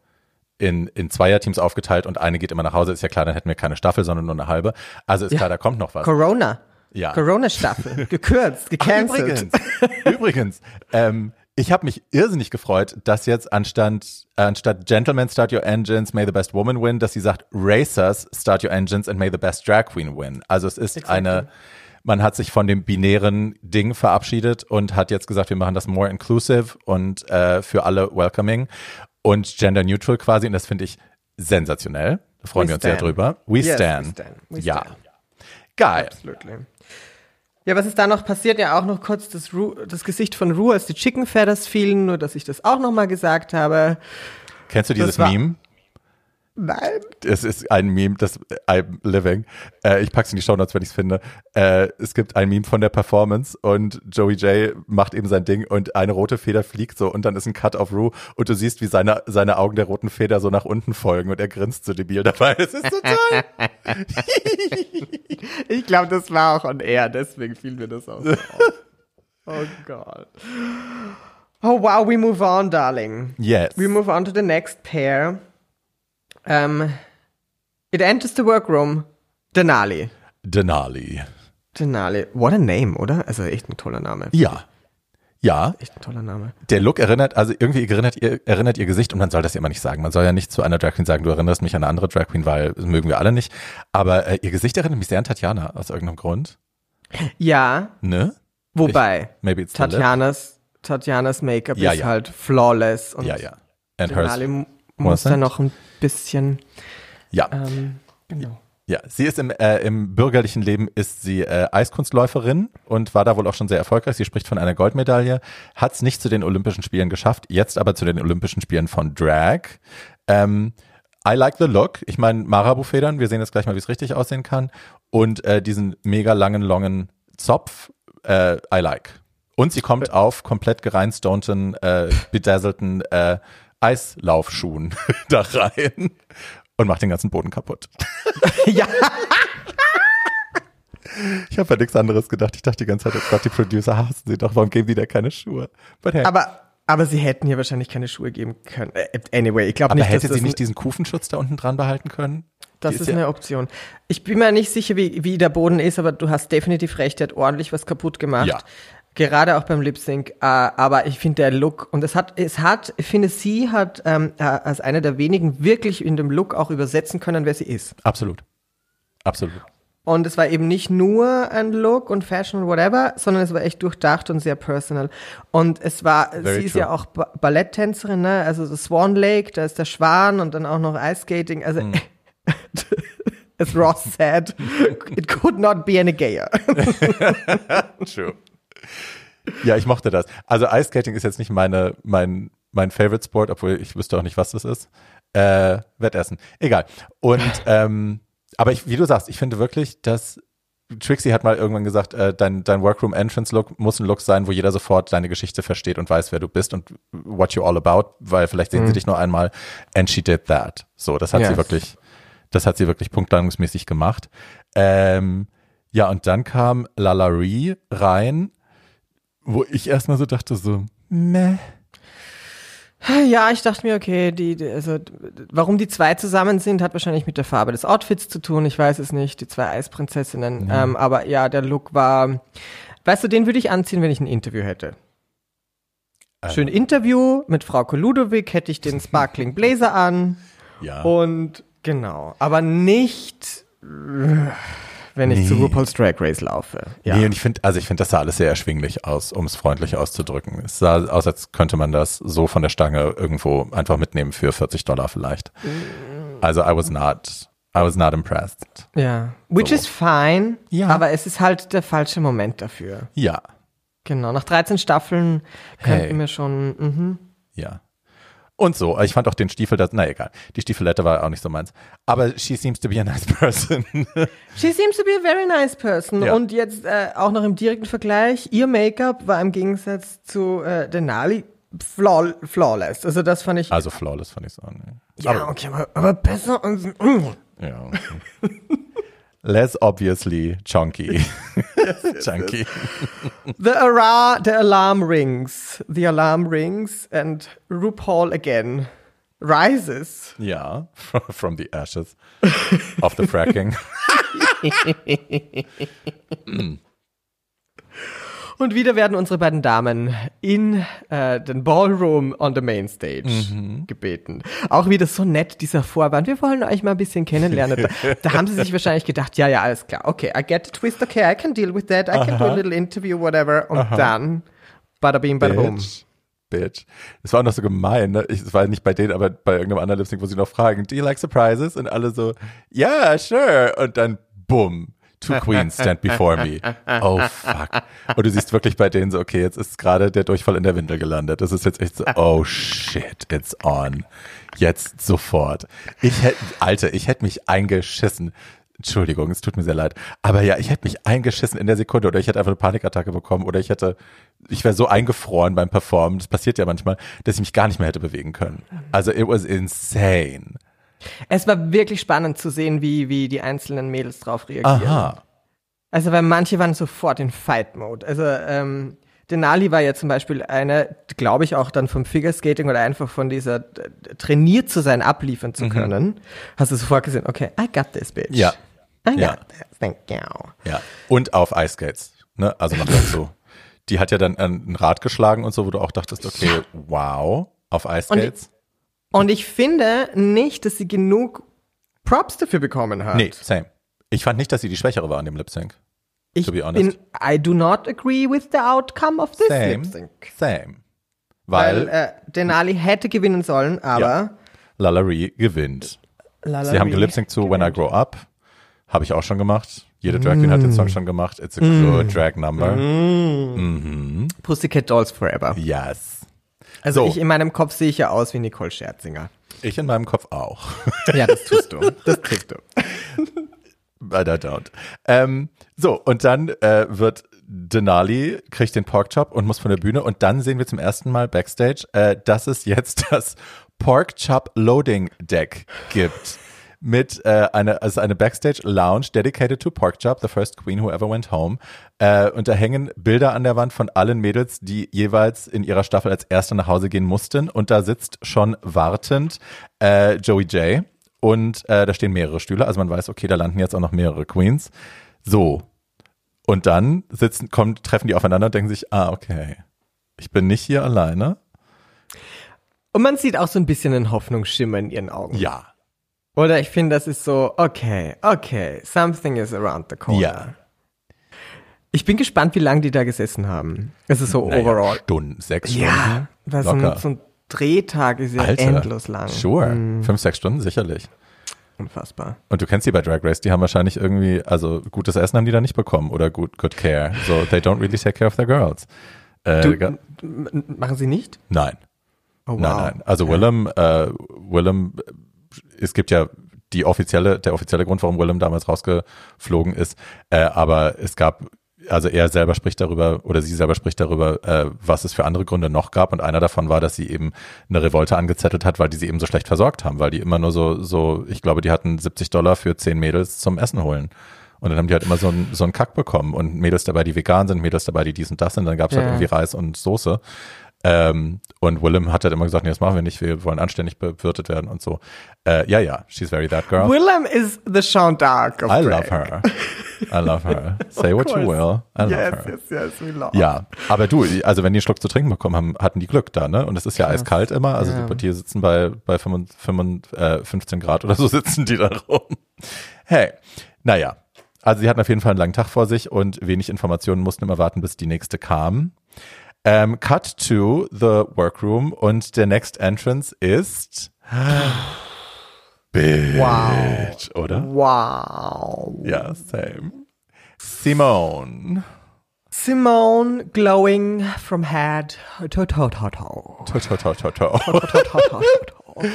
in, in Zweierteams aufgeteilt und eine geht immer nach Hause, ist ja klar, dann hätten wir keine Staffel, sondern nur eine halbe. Also ist ja. klar, da kommt noch was. Corona. Ja. Corona-Staffel. Gekürzt, gecancelt. Ach, übrigens, übrigens ähm, ich habe mich irrsinnig gefreut, dass jetzt anstatt, äh, anstatt Gentlemen Start Your Engines, May the Best Woman Win, dass sie sagt Racers Start Your Engines and May the Best Drag Queen Win. Also es ist exactly. eine, man hat sich von dem binären Ding verabschiedet und hat jetzt gesagt, wir machen das more inclusive und äh, für alle welcoming und gender neutral quasi. Und das finde ich sensationell. Da freuen we wir uns stand. sehr drüber. We yes, stand. We stand. We ja. Stand. Geil. Absolutely. Ja, was ist da noch passiert? Ja, auch noch kurz das, Ru das Gesicht von Ru, als die Chicken Feathers fielen, nur dass ich das auch nochmal gesagt habe. Kennst du dieses Meme? Nein. Es ist ein Meme, das I'm living. Äh, ich pack's in die Show Notes, wenn ich's finde. Äh, es gibt ein Meme von der Performance und Joey J macht eben sein Ding und eine rote Feder fliegt so und dann ist ein Cut auf Rue und du siehst, wie seine, seine Augen der roten Feder so nach unten folgen und er grinst so debil dabei. Es ist so toll. ich glaube, das war auch on air, deswegen fiel mir das auch. oh Gott. Oh wow, we move on, darling. Yes. We move on to the next pair. Um, it enters the workroom. Denali. Denali. Denali. What a name, oder? Also echt ein toller Name. Ja. Ja. Echt ein toller Name. Der Look erinnert, also irgendwie erinnert ihr, erinnert ihr Gesicht und man soll das ja immer nicht sagen. Man soll ja nicht zu einer Drag Queen sagen, du erinnerst mich an eine andere Drag Queen, weil das mögen wir alle nicht. Aber äh, ihr Gesicht erinnert mich sehr an Tatjana aus irgendeinem Grund. Ja. Ne? Wobei. Ich, maybe it's. Tatjanas, Tatjanas Make-up Ja, ist ja. halt flawless. Und Ja, ja. And. Denali muss da noch ein bisschen. Ja. Ähm, genau. Ja, sie ist im, äh, im bürgerlichen Leben ist sie äh, Eiskunstläuferin und war da wohl auch schon sehr erfolgreich. Sie spricht von einer Goldmedaille, hat es nicht zu den Olympischen Spielen geschafft, jetzt aber zu den Olympischen Spielen von Drag. Ähm, I like the look. Ich meine, Marabu-Federn, wir sehen jetzt gleich mal, wie es richtig aussehen kann. Und äh, diesen mega langen, longen Zopf, äh, I like. Und sie kommt auf komplett gereinstonnten, äh, bedazzlten äh, Eislaufschuhen da rein und macht den ganzen Boden kaputt. ja. Ich habe an nichts anderes gedacht. Ich dachte die ganze Zeit, oh Gott, die Producer hassen sie doch. Warum geben die da keine Schuhe? Hey. Aber, Aber, sie hätten hier wahrscheinlich keine Schuhe geben können. Äh, Anyway, ich glaube nicht, hätte dass sie das nicht diesen Kufenschutz da unten dran behalten können? Das Die ist ja- eine Option. Ich bin mir nicht sicher, wie, wie der Boden ist, aber du hast definitiv recht, der hat ordentlich was kaputt gemacht. Ja. Gerade auch beim Lip Sync. Äh, aber ich finde der Look, und es hat, es hat, ich finde, sie hat ähm, äh, als eine der wenigen wirklich in dem Look auch übersetzen können, wer sie ist. Absolut. Absolut. Und es war eben nicht nur ein Look und Fashion und whatever, sondern es war echt durchdacht und sehr personal. Und es war, Very sie ist true. ja auch ba Balletttänzerin, ne? Also das Swan Lake, da ist der Schwan und dann auch noch Ice Skating. Also, Mm. as Ross said, it could not be any gayer. True. Ja, ich mochte das. Also Ice Skating ist jetzt nicht meine, mein, mein Favorite Sport, obwohl ich wüsste auch nicht, was das ist. Äh, Wettessen. Egal. Und ähm, aber ich, wie du sagst, ich finde wirklich, dass Trixie hat mal irgendwann gesagt, äh, dein, dein Workroom Entrance Look muss ein Look sein, wo jeder sofort deine Geschichte versteht und weiß, wer du bist und what you're all about, weil vielleicht sehen sie dich nur einmal. And she did that. So, das hat sie Yes. wirklich, das hat sie wirklich punktlandungsmäßig gemacht. Ähm, ja, und dann kam Lalaurie rein, wo ich erstmal so dachte, so, meh. Ja, ich dachte mir, okay, die, also, warum die zwei zusammen sind, hat wahrscheinlich mit der Farbe des Outfits zu tun. Ich weiß es nicht, die zwei Eisprinzessinnen. Ähm, aber ja, der Look war, weißt du, den würde ich anziehen, wenn ich ein Interview hätte. Schön Interview mit Frau Ludovic, hätte ich den Sparkling Blazer an Ja. und genau, aber nicht, äh, wenn ich Nee. zu RuPaul's Drag Race laufe. Ja. Nee, und ich finde, also ich finde, das sah alles sehr erschwinglich aus, um es freundlich auszudrücken. Es sah aus, als könnte man das so von der Stange irgendwo einfach mitnehmen für 40 Dollar vielleicht. Also I was not, I was not impressed. ja. Which So. is fine, Ja. aber es ist halt der falsche Moment dafür. Ja, Genau, nach 13 Staffeln könnten Hey. wir schon, mhm. ja. Und so, ich fand auch den Stiefel, das, na egal, die Stiefelette war auch nicht so meins. Aber she seems to be a nice person. She seems to be a very nice person. Ja. Und jetzt äh, auch noch im direkten Vergleich, ihr Make-up war im Gegensatz zu äh, Denali flaw flawless. Also das fand ich, also flawless fand ich so. Ne? ja, okay, aber, aber besser als, mm. Ja. okay. Less obviously chunky. chunky. The, ara the alarm rings. The alarm rings and RuPaul again rises. Ja, from the ashes of the fracking. Hmm. Und wieder werden unsere beiden Damen in äh, den Ballroom on the Main Stage gebeten. Auch wieder so nett, dieser Vorwand. Wir wollen euch mal ein bisschen kennenlernen. Da, da haben sie sich wahrscheinlich gedacht, ja, ja, alles klar. Okay, I get the twist. Okay, I can deal with that. I can do a little interview, whatever. Und dann, bada bing, bada boom. Bitch. Das war auch noch so gemein, ne? Ich, es war nicht bei denen, aber bei irgendeinem anderen Lipsync, wo sie noch fragen, do you like surprises? Und alle so, yeah, sure. Und dann, bumm. Two queens stand before me. Oh fuck. Und du siehst wirklich bei denen so, okay, jetzt ist gerade der Durchfall in der Windel gelandet. Das ist jetzt echt so, oh shit, it's on. Jetzt sofort. Ich hätte, Alter, ich hätte mich eingeschissen. Entschuldigung, es tut mir sehr leid. Aber ja, ich hätte mich eingeschissen in der Sekunde oder ich hätte einfach eine Panikattacke bekommen oder ich hätte, ich wäre so eingefroren beim Performen, das passiert ja manchmal, dass ich mich gar nicht mehr hätte bewegen können. Also it was insane. Es war wirklich spannend zu sehen, wie, wie die einzelnen Mädels drauf reagieren. Aha. Also, weil manche waren sofort in Fight-Mode. Also, ähm, Denali war ja zum Beispiel eine, glaube ich, auch dann vom Figure-Skating oder einfach von dieser äh, trainiert zu sein, abliefern zu können. Hast du sofort gesehen, okay, I got this, bitch. Mhm. Ja. I got Ja. this, thank you. Ja. Und auf Ice Skates. Ne? Also noch dazu. Die hat ja dann ein Rad geschlagen und so, wo du auch dachtest, okay, wow, auf Ice Skates. Und ich finde nicht, dass sie genug Props dafür bekommen hat. Nee, same. Ich fand nicht, dass sie die Schwächere war an dem Lip Sync. ich to be honest. bin, I do not agree with the outcome of this Same. lip sync. Same. Weil Weil, äh, Denali hätte gewinnen sollen, aber Lalaurie gewinnt. Lalaurie Sie haben gelipsynkt zu When I Grow Up. Habe ich auch schon gemacht. Jede Drag Queen hat den Song schon gemacht. It's a good drag number. Pussycat Dolls Forever. Yes. Also So. ich in meinem Kopf sehe ich ja aus wie Nicole Scherzinger. Ich in meinem Kopf auch. Ja, das tust du. Das tust du. But I don't. Ähm, so, und dann äh, wird Denali, kriegt den Porkchop und muss von der Bühne. Und dann sehen wir zum ersten Mal Backstage, äh, dass es jetzt das Porkchop Loading Deck gibt. Mit äh, eine, also eine Backstage Lounge dedicated to Porkchop, the first queen who ever went home. Äh, und da hängen Bilder an der Wand von allen Mädels, die jeweils in ihrer Staffel als Erste nach Hause gehen mussten. Und da sitzt schon wartend äh, Joey J. Und äh, da stehen mehrere Stühle, also man weiß, okay, da landen jetzt auch noch mehrere Queens. So. Und dann sitzen, kommen, treffen die aufeinander und denken sich, ah, okay, ich bin nicht hier alleine. Und man sieht auch so ein bisschen einen Hoffnungsschimmer in ihren Augen. Ja. Oder ich finde, das ist so, okay, okay, something is around the corner. Ja. Ich bin gespannt, wie lange die da gesessen haben. Es ist so Naja, overall. Stunden, sechs Stunden. Ja, ein, Locker. so ein Drehtag ist ja Alter. endlos lang. Sure. Fünf, sechs Stunden, sicherlich. Unfassbar. Und du kennst die bei Drag Race, die haben wahrscheinlich irgendwie, also gutes Essen haben die da nicht bekommen oder gut, good care. So, they don't really take care of their girls. Äh, Du, machen sie nicht? nein. Oh, wow. Nein, nein. Also Willem, äh, Willem, es gibt ja die offizielle, der offizielle Grund, warum Willem damals rausgeflogen ist, äh, aber es gab, also er selber spricht darüber oder sie selber spricht darüber, äh, was es für andere Gründe noch gab und einer davon war, dass sie eben eine Revolte angezettelt hat, weil die sie eben so schlecht versorgt haben, weil die immer nur so, so, ich glaube, die hatten 70 Dollar für zehn Mädels zum Essen holen. Und dann haben die halt immer so einen so einen Kack bekommen und Mädels dabei, die vegan sind, Mädels dabei, die dies und das sind, dann gab es halt Ja. irgendwie Reis und Soße. Ähm, und Willem hat halt immer gesagt, nee, das machen wir nicht, wir wollen anständig bewirtet werden und so. Äh, ja, ja, she's very that girl. Willem is the Sean Dark of I drag. love her. I love her. Say what you will. I love Yes, her. yes, yes, we love. Ja, aber du, also wenn die einen Schluck zu trinken bekommen haben, hatten die Glück da, ne? Und es ist ja eiskalt immer, also Ja. die Portier sitzen bei, bei 55, 55, äh, 15 Grad oder so sitzen die da rum. Hey, naja. Also sie hatten auf jeden Fall einen langen Tag vor sich und wenig Informationen mussten immer warten, bis die nächste kam. Ähm, cut to the workroom und der next entrance ist Bitch, Wow. oder? Wow. Ja, same. Simone. Simone glowing from head to toe toe toe. To, to, to, to, to. Toe, toe, toe, toe, toe.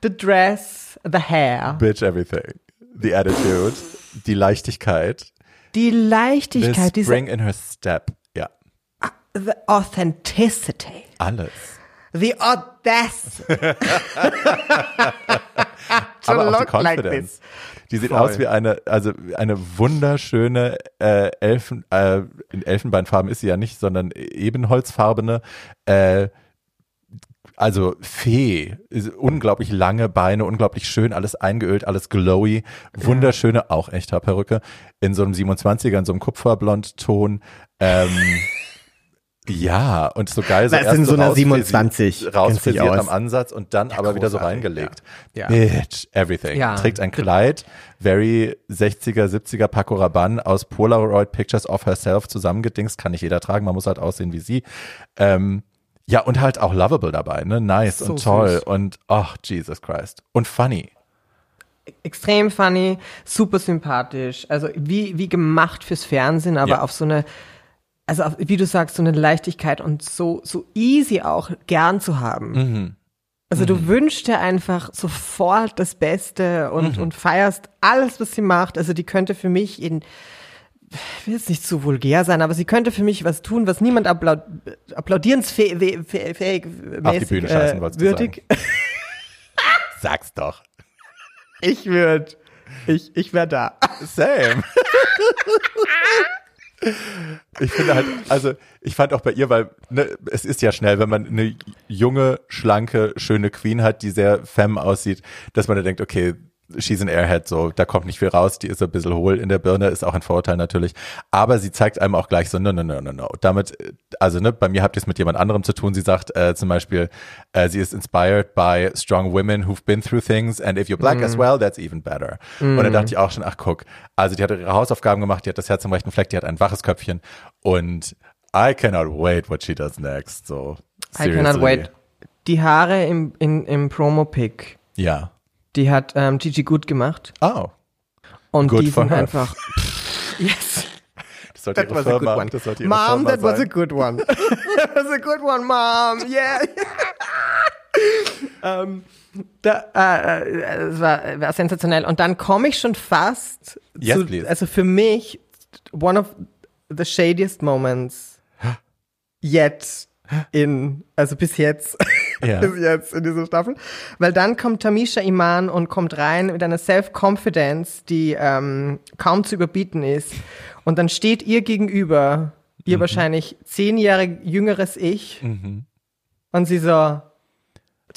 The dress, the hair, Bitch everything. The attitude, die Leichtigkeit, die the Leichtigkeit, diese, spring in her step. The authenticity, alles. the audacity. Aber auch die look like Confidence. this. Die sieht Voll. aus wie eine, also eine wunderschöne äh, Elfen, äh, in Elfenbeinfarben ist sie ja nicht, sondern ebenholzfarbene, äh, also Fee, unglaublich lange Beine, unglaublich schön, alles eingeölt, alles glowy, wunderschöne, auch echter Perücke, in so einem 27er, in so einem Kupferblondton. Ähm, ja, und so geil, so erst in so einer rausfrisi- 27? Kennt sich rausfrisiert aus. am Ansatz und dann aber wieder so reingelegt. ja. Bitch, everything. Ja. Trägt ein Kleid, very 60er, 70er Paco Rabanne aus Polaroid Pictures of Herself zusammengedingst, kann nicht jeder tragen, man muss halt aussehen wie sie. Ähm, ja, und halt auch lovable dabei, ne? Nice So und toll süß. und ach, Jesus Christ. Und funny. extrem funny, super sympathisch. Also wie, wie gemacht fürs Fernsehen, aber Ja. auf so eine, also auf, wie du sagst, so eine Leichtigkeit und so, so easy auch gern zu haben. Mhm. Also du wünschst dir einfach sofort das Beste und, Mhm. und feierst alles, was sie macht. Also die könnte für mich in, ich will jetzt nicht zu vulgär sein, aber sie könnte für mich was tun, was niemand applaud, applaudierensfähig fähig, fähig, mäßig, Bühne scheißen, äh, wolltest du würdig. Sag's doch. Ich würde, ich, ich wäre da. Same. Ich finde halt, also ich fand auch bei ihr, weil ne, es ist ja schnell, wenn man eine junge, schlanke, schöne Queen hat, die sehr femme aussieht, dass man dann denkt, okay, she's an airhead, so, da kommt nicht viel raus, die ist ein bisschen hohl in der Birne, ist auch ein Vorurteil natürlich, aber sie zeigt einem auch gleich so, no, no, no, no, no. Damit, also ne, bei mir habt ihr es mit jemand anderem zu tun, sie sagt äh, zum Beispiel, äh, sie ist inspired by strong women who've been through things and if you're black as well, that's even better. Und dann dachte ich auch schon, ach guck, also die hat ihre Hausaufgaben gemacht, die hat das Herz am rechten Fleck, die hat ein waches Köpfchen und I cannot wait what she does next, so. I cannot seriously. wait. Die Haare im, in, im Promo-Pick, Ja. Die hat ähm, Gigi gut gemacht. Oh. Und Good die sind her. einfach. yes. Das sollte That ihre was a good Firma, one. das sollte ihre Mom, Firma that was a good one. that was a good one, Mom. Yeah. ähm, da, äh, äh, es war, war sensationell. Und dann komme ich schon fast Yes, zu, please. also für mich, one of the shadiest moments yet in, also bis jetzt, Ja. bis jetzt in dieser Staffel. Weil dann kommt Tamisha Iman und kommt rein mit einer Self-Confidence, die ähm, kaum zu überbieten ist. Und dann steht ihr gegenüber, ihr wahrscheinlich zehn Jahre jüngeres Ich. Und sie so, du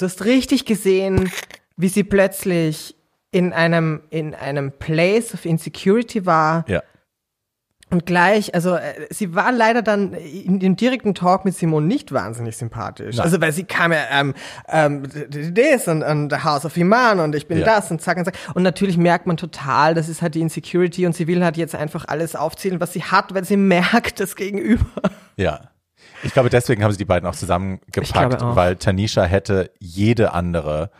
hast richtig gesehen, wie sie plötzlich in einem, in einem Place of Insecurity war. Ja. Und gleich, also äh, sie war leider dann in dem direkten Talk mit Simone nicht wahnsinnig sympathisch. Nein. Also weil sie kam ja ähm, ähm, das und, und The House of Iman und ich bin Ja. das und zack und zack. Und natürlich merkt man total, das ist halt die Insecurity und sie will halt jetzt einfach alles aufzählen, was sie hat, weil sie merkt das Gegenüber. Ja. Ich glaube, deswegen haben sie die beiden auch zusammengepackt, auch. weil Tanisha hätte jede andere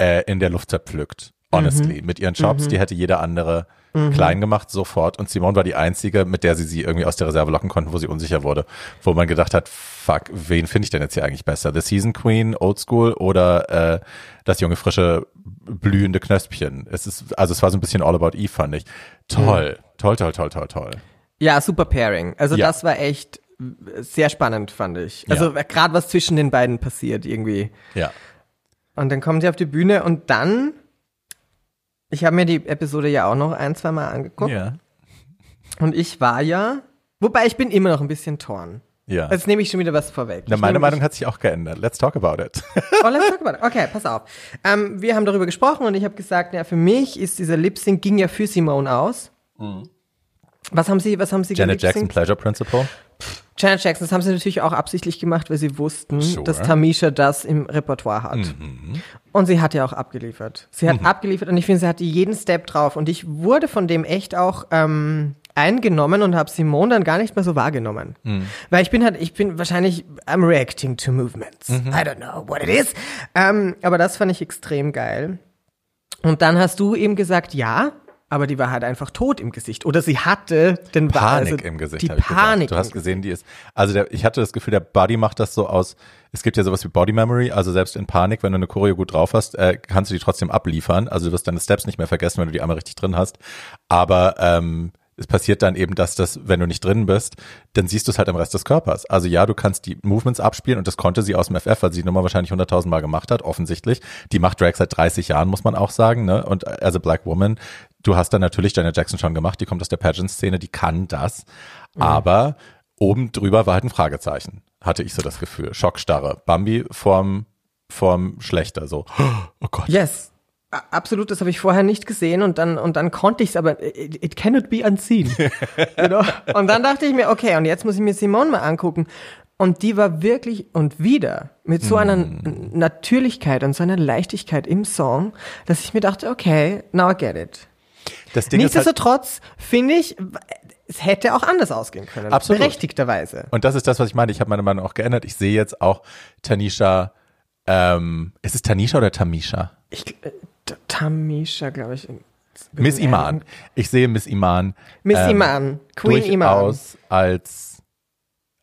äh, in der Luft zerpflückt. Honestly. Mit ihren Jobs, die hätte jede andere klein gemacht, sofort. Und Simone war die einzige, mit der sie sie irgendwie aus der Reserve locken konnten, wo sie unsicher wurde. Wo man gedacht hat, fuck, wen finde ich denn jetzt hier eigentlich besser? The Season Queen, Old School oder äh, das junge, frische, blühende Knöspchen? Es ist, also es war so ein bisschen all about Eve, fand ich. Toll. Toll, toll, toll, toll, toll. Ja, super Pairing. Also Ja. das war echt äh, sehr spannend, fand ich. Also Ja. gerade was zwischen den beiden passiert irgendwie. Ja. Und dann kommen sie auf die Bühne und dann, ich habe mir die Episode ja auch noch ein, zwei Mal angeguckt. Ja. Und ich war ja, wobei ich bin immer noch ein bisschen torn. Ja. Jetzt nehme ich schon wieder was vorweg. Na, meine Meinung hat sich auch geändert. Let's talk about it. Oh, let's talk about it. Okay, pass auf. Ähm, wir haben darüber gesprochen und ich habe gesagt, ja, für mich ist dieser Lip Sync ging ja für Simone aus. Was haben Sie, was haben Sie Mhm. Janet Jackson? Pleasure Principle. Janet Jackson, das haben sie natürlich auch absichtlich gemacht, weil sie wussten, Sure. dass Tamisha das im Repertoire hat. Und sie hat ja auch abgeliefert. Sie hat abgeliefert und ich finde, sie hatte jeden Step drauf. Und ich wurde von dem echt auch ähm, eingenommen und habe Simone dann gar nicht mehr so wahrgenommen. Weil ich bin halt, ich bin wahrscheinlich, I'm reacting to movements. I don't know what it is. Ähm, aber das fand ich extrem geil. Und dann hast du eben gesagt, ja, aber die war halt einfach tot im Gesicht. Oder sie hatte den Panik also im Gesicht. Die Panik. Du hast gesehen, die ist. Also der, ich hatte das Gefühl, der Body macht das so aus. Es gibt ja sowas wie Body Memory, also selbst in Panik, wenn du eine Choreo gut drauf hast, äh, kannst du die trotzdem abliefern. Also du wirst deine Steps nicht mehr vergessen, wenn du die einmal richtig drin hast. Aber ähm, es passiert dann eben, dass das, wenn du nicht drin bist, dann siehst du es halt am Rest des Körpers. Also ja, du kannst die Movements abspielen und das konnte sie aus dem FF, weil sie die Nummer wahrscheinlich 100.000 Mal gemacht hat, offensichtlich. Die macht Drag seit 30 Jahren, muss man auch sagen, ne? Und as a black woman, du hast dann natürlich Janet Jackson schon gemacht, die kommt aus der Pageant-Szene, die kann das. Aber oben drüber war halt ein Fragezeichen, hatte ich so das Gefühl. Schockstarre. Bambi vorm, vorm Schlechter, so. Oh Gott. Yes. Absolut, das habe ich vorher nicht gesehen und dann und dann konnte ich es, aber it, it cannot be unseen. know? Und dann dachte ich mir, okay, und jetzt muss ich mir Simone mal angucken. Und die war wirklich und wieder mit so einer N- Natürlichkeit und so einer Leichtigkeit im Song, dass ich mir dachte, okay, now I get it. Halt, Nichtsdestotrotz finde ich, es hätte auch anders ausgehen können. Absolut. Berechtigterweise. Und das ist das, was ich meine. Ich habe meine Meinung auch geändert. Ich sehe jetzt auch Tanisha, ähm, ist es Tanisha oder Tamisha? Ich, äh, Tamisha, glaube ich. Miss Iman. Ich sehe Miss Iman. Miss ähm, Iman. Queen Iman. als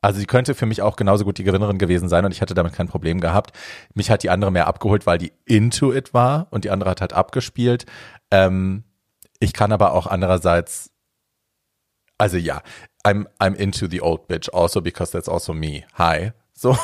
also sie könnte für mich auch genauso gut die Gewinnerin gewesen sein und ich hätte damit kein Problem gehabt. Mich hat die andere mehr abgeholt, weil die into it war und die andere hat halt abgespielt. Ähm, ich kann aber auch andererseits, also ja, I'm, I'm into the old bitch also because that's also me. Hi. So.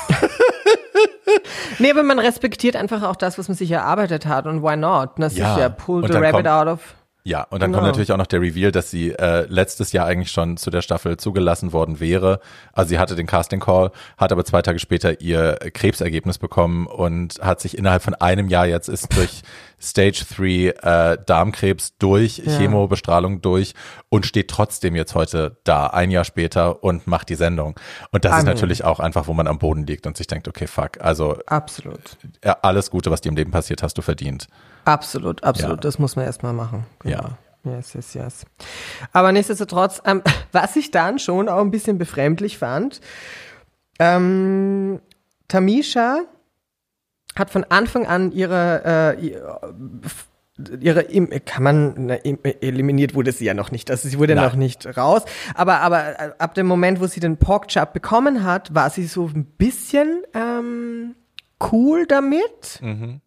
nee, aber man respektiert einfach auch das, was man sich erarbeitet hat und why not? Das ja, ist ja pull the rabbit kommt, out of ja, und dann genau. kommt natürlich auch noch der Reveal, dass sie äh, letztes Jahr eigentlich schon zu der Staffel zugelassen worden wäre. Also sie hatte den Casting Call, hat aber zwei Tage später ihr Krebsergebnis bekommen und hat sich innerhalb von einem Jahr jetzt ist durch Stage 3 äh, Darmkrebs durch, ja. Chemobestrahlung durch und steht trotzdem jetzt heute da, ein Jahr später und macht die Sendung. Und das Amen. ist natürlich auch einfach, wo man am Boden liegt und sich denkt, okay, fuck, also absolut. Ja, alles Gute, was dir im Leben passiert, hast du verdient. Absolut, absolut. Ja. Das muss man erstmal machen. Genau. Ja. Yes, yes, yes. Aber nichtsdestotrotz, ähm, was ich dann schon auch ein bisschen befremdlich fand, ähm, Tamisha hat von Anfang an ihre, äh, ihre, kann man, eliminiert wurde sie ja noch nicht, also sie wurde Nein. noch nicht raus, aber, aber äh, ab dem Moment, wo sie den Porkchop bekommen hat, war sie so ein bisschen ähm, cool damit. Mhm.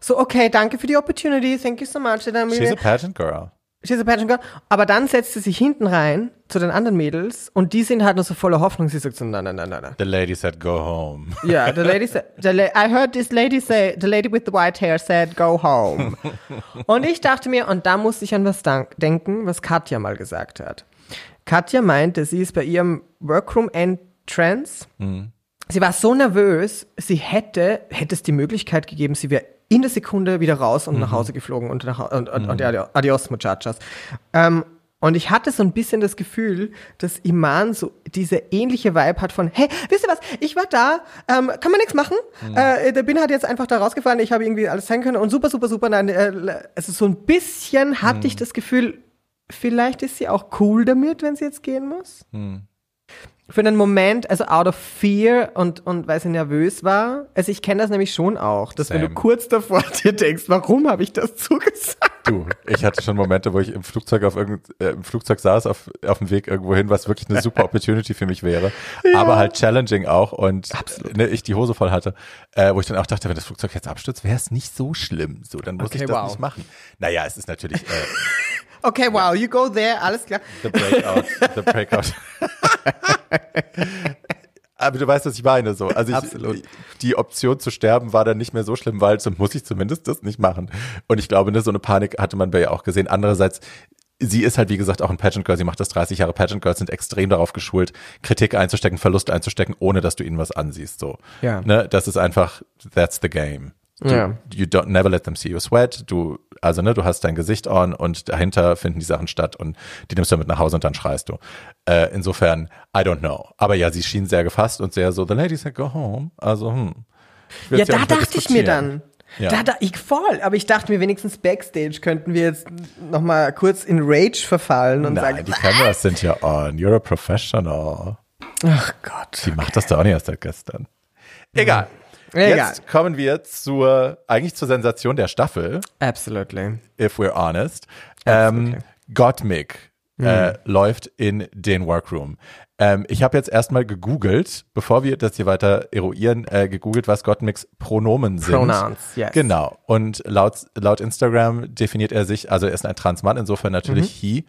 So, okay, danke für die Opportunity, thank you so much. She's a pageant girl. She's a pageant girl. Aber dann setzt sie sich hinten rein zu den anderen Mädels und die sind halt nur so voller Hoffnung. Sie sagt so, nein, nein, nein, nein. The lady said, go home. Yeah, the lady said, the la I heard this lady say, the lady with the white hair said, go home. und ich dachte mir, und da musste ich an was denken, was Katja mal gesagt hat. Katja meinte, sie ist bei ihrem Workroom Entrance. Mhm. Sie war so nervös, sie hätte, hätte es die Möglichkeit gegeben, sie wäre in der Sekunde wieder raus und mhm. nach Hause geflogen und, nach, und, und, mhm. und adios, muchachas. Ähm, und ich hatte so ein bisschen das Gefühl, dass Iman so diese ähnliche Vibe hat von, hey, wisst ihr was, ich war da, ähm, kann man nichts machen. Mhm. Äh, der Bin hat jetzt einfach da rausgefahren, ich habe irgendwie alles zeigen können und super, super, super. Nein, äh, also so ein bisschen hatte mhm. ich das Gefühl, vielleicht ist sie auch cool damit, wenn sie jetzt gehen muss. Mhm für einen Moment, also out of fear und, und weil sie nervös war. Also ich kenne das nämlich schon auch, dass Same. wenn du kurz davor dir denkst, warum habe ich das zugesagt? Du, ich hatte schon Momente, wo ich im Flugzeug auf irgend, äh, im Flugzeug saß, auf, auf dem Weg irgendwo hin, was wirklich eine super Opportunity für mich wäre. Ja. Aber halt challenging auch und ne, ich die Hose voll hatte, äh, wo ich dann auch dachte, wenn das Flugzeug jetzt abstürzt, wäre es nicht so schlimm. So, dann muss okay, ich das wow. nicht machen. Naja, es ist natürlich. Äh, Okay, wow, you go there, alles klar. The Breakout, the Breakout. Aber du weißt, was ich meine, so. Also ich, Absolut. die Option zu sterben war dann nicht mehr so schlimm, weil so muss ich zumindest das nicht machen. Und ich glaube, ne, so eine Panik hatte man bei ihr auch gesehen. Andererseits, sie ist halt, wie gesagt, auch ein Pageant Girl. Sie macht das 30 Jahre. Pageant Girls sind extrem darauf geschult, Kritik einzustecken, Verlust einzustecken, ohne dass du ihnen was ansiehst, so. Ja. Ne, das ist einfach, that's the game. Du, ja. You don't never let them see you sweat. Du, also ne, du hast dein Gesicht on und dahinter finden die Sachen statt und die nimmst du mit nach Hause und dann schreist du. Äh, insofern, I don't know. Aber ja, sie schien sehr gefasst und sehr so, the lady said go home. Also, hm. Ja, da dachte ich mir dann. Ja. Da, da, ich voll, aber ich dachte mir wenigstens Backstage könnten wir jetzt noch mal kurz in Rage verfallen und Nein, sagen, die Kameras sind ja on, you're a professional. Ach Gott. Die okay. macht das doch auch nicht erst seit gestern. Egal. Egal. Jetzt kommen wir zur, eigentlich zur Sensation der Staffel. Absolutely. If we're honest. Ähm, Gottmik mhm. äh, läuft in den Workroom. Ähm, ich habe jetzt erstmal gegoogelt, bevor wir das hier weiter eruieren, äh, gegoogelt, was Gottmiks Pronomen sind. Pronouns, yes. Genau. Und laut, laut Instagram definiert er sich, also er ist ein Transmann, insofern natürlich mhm. he.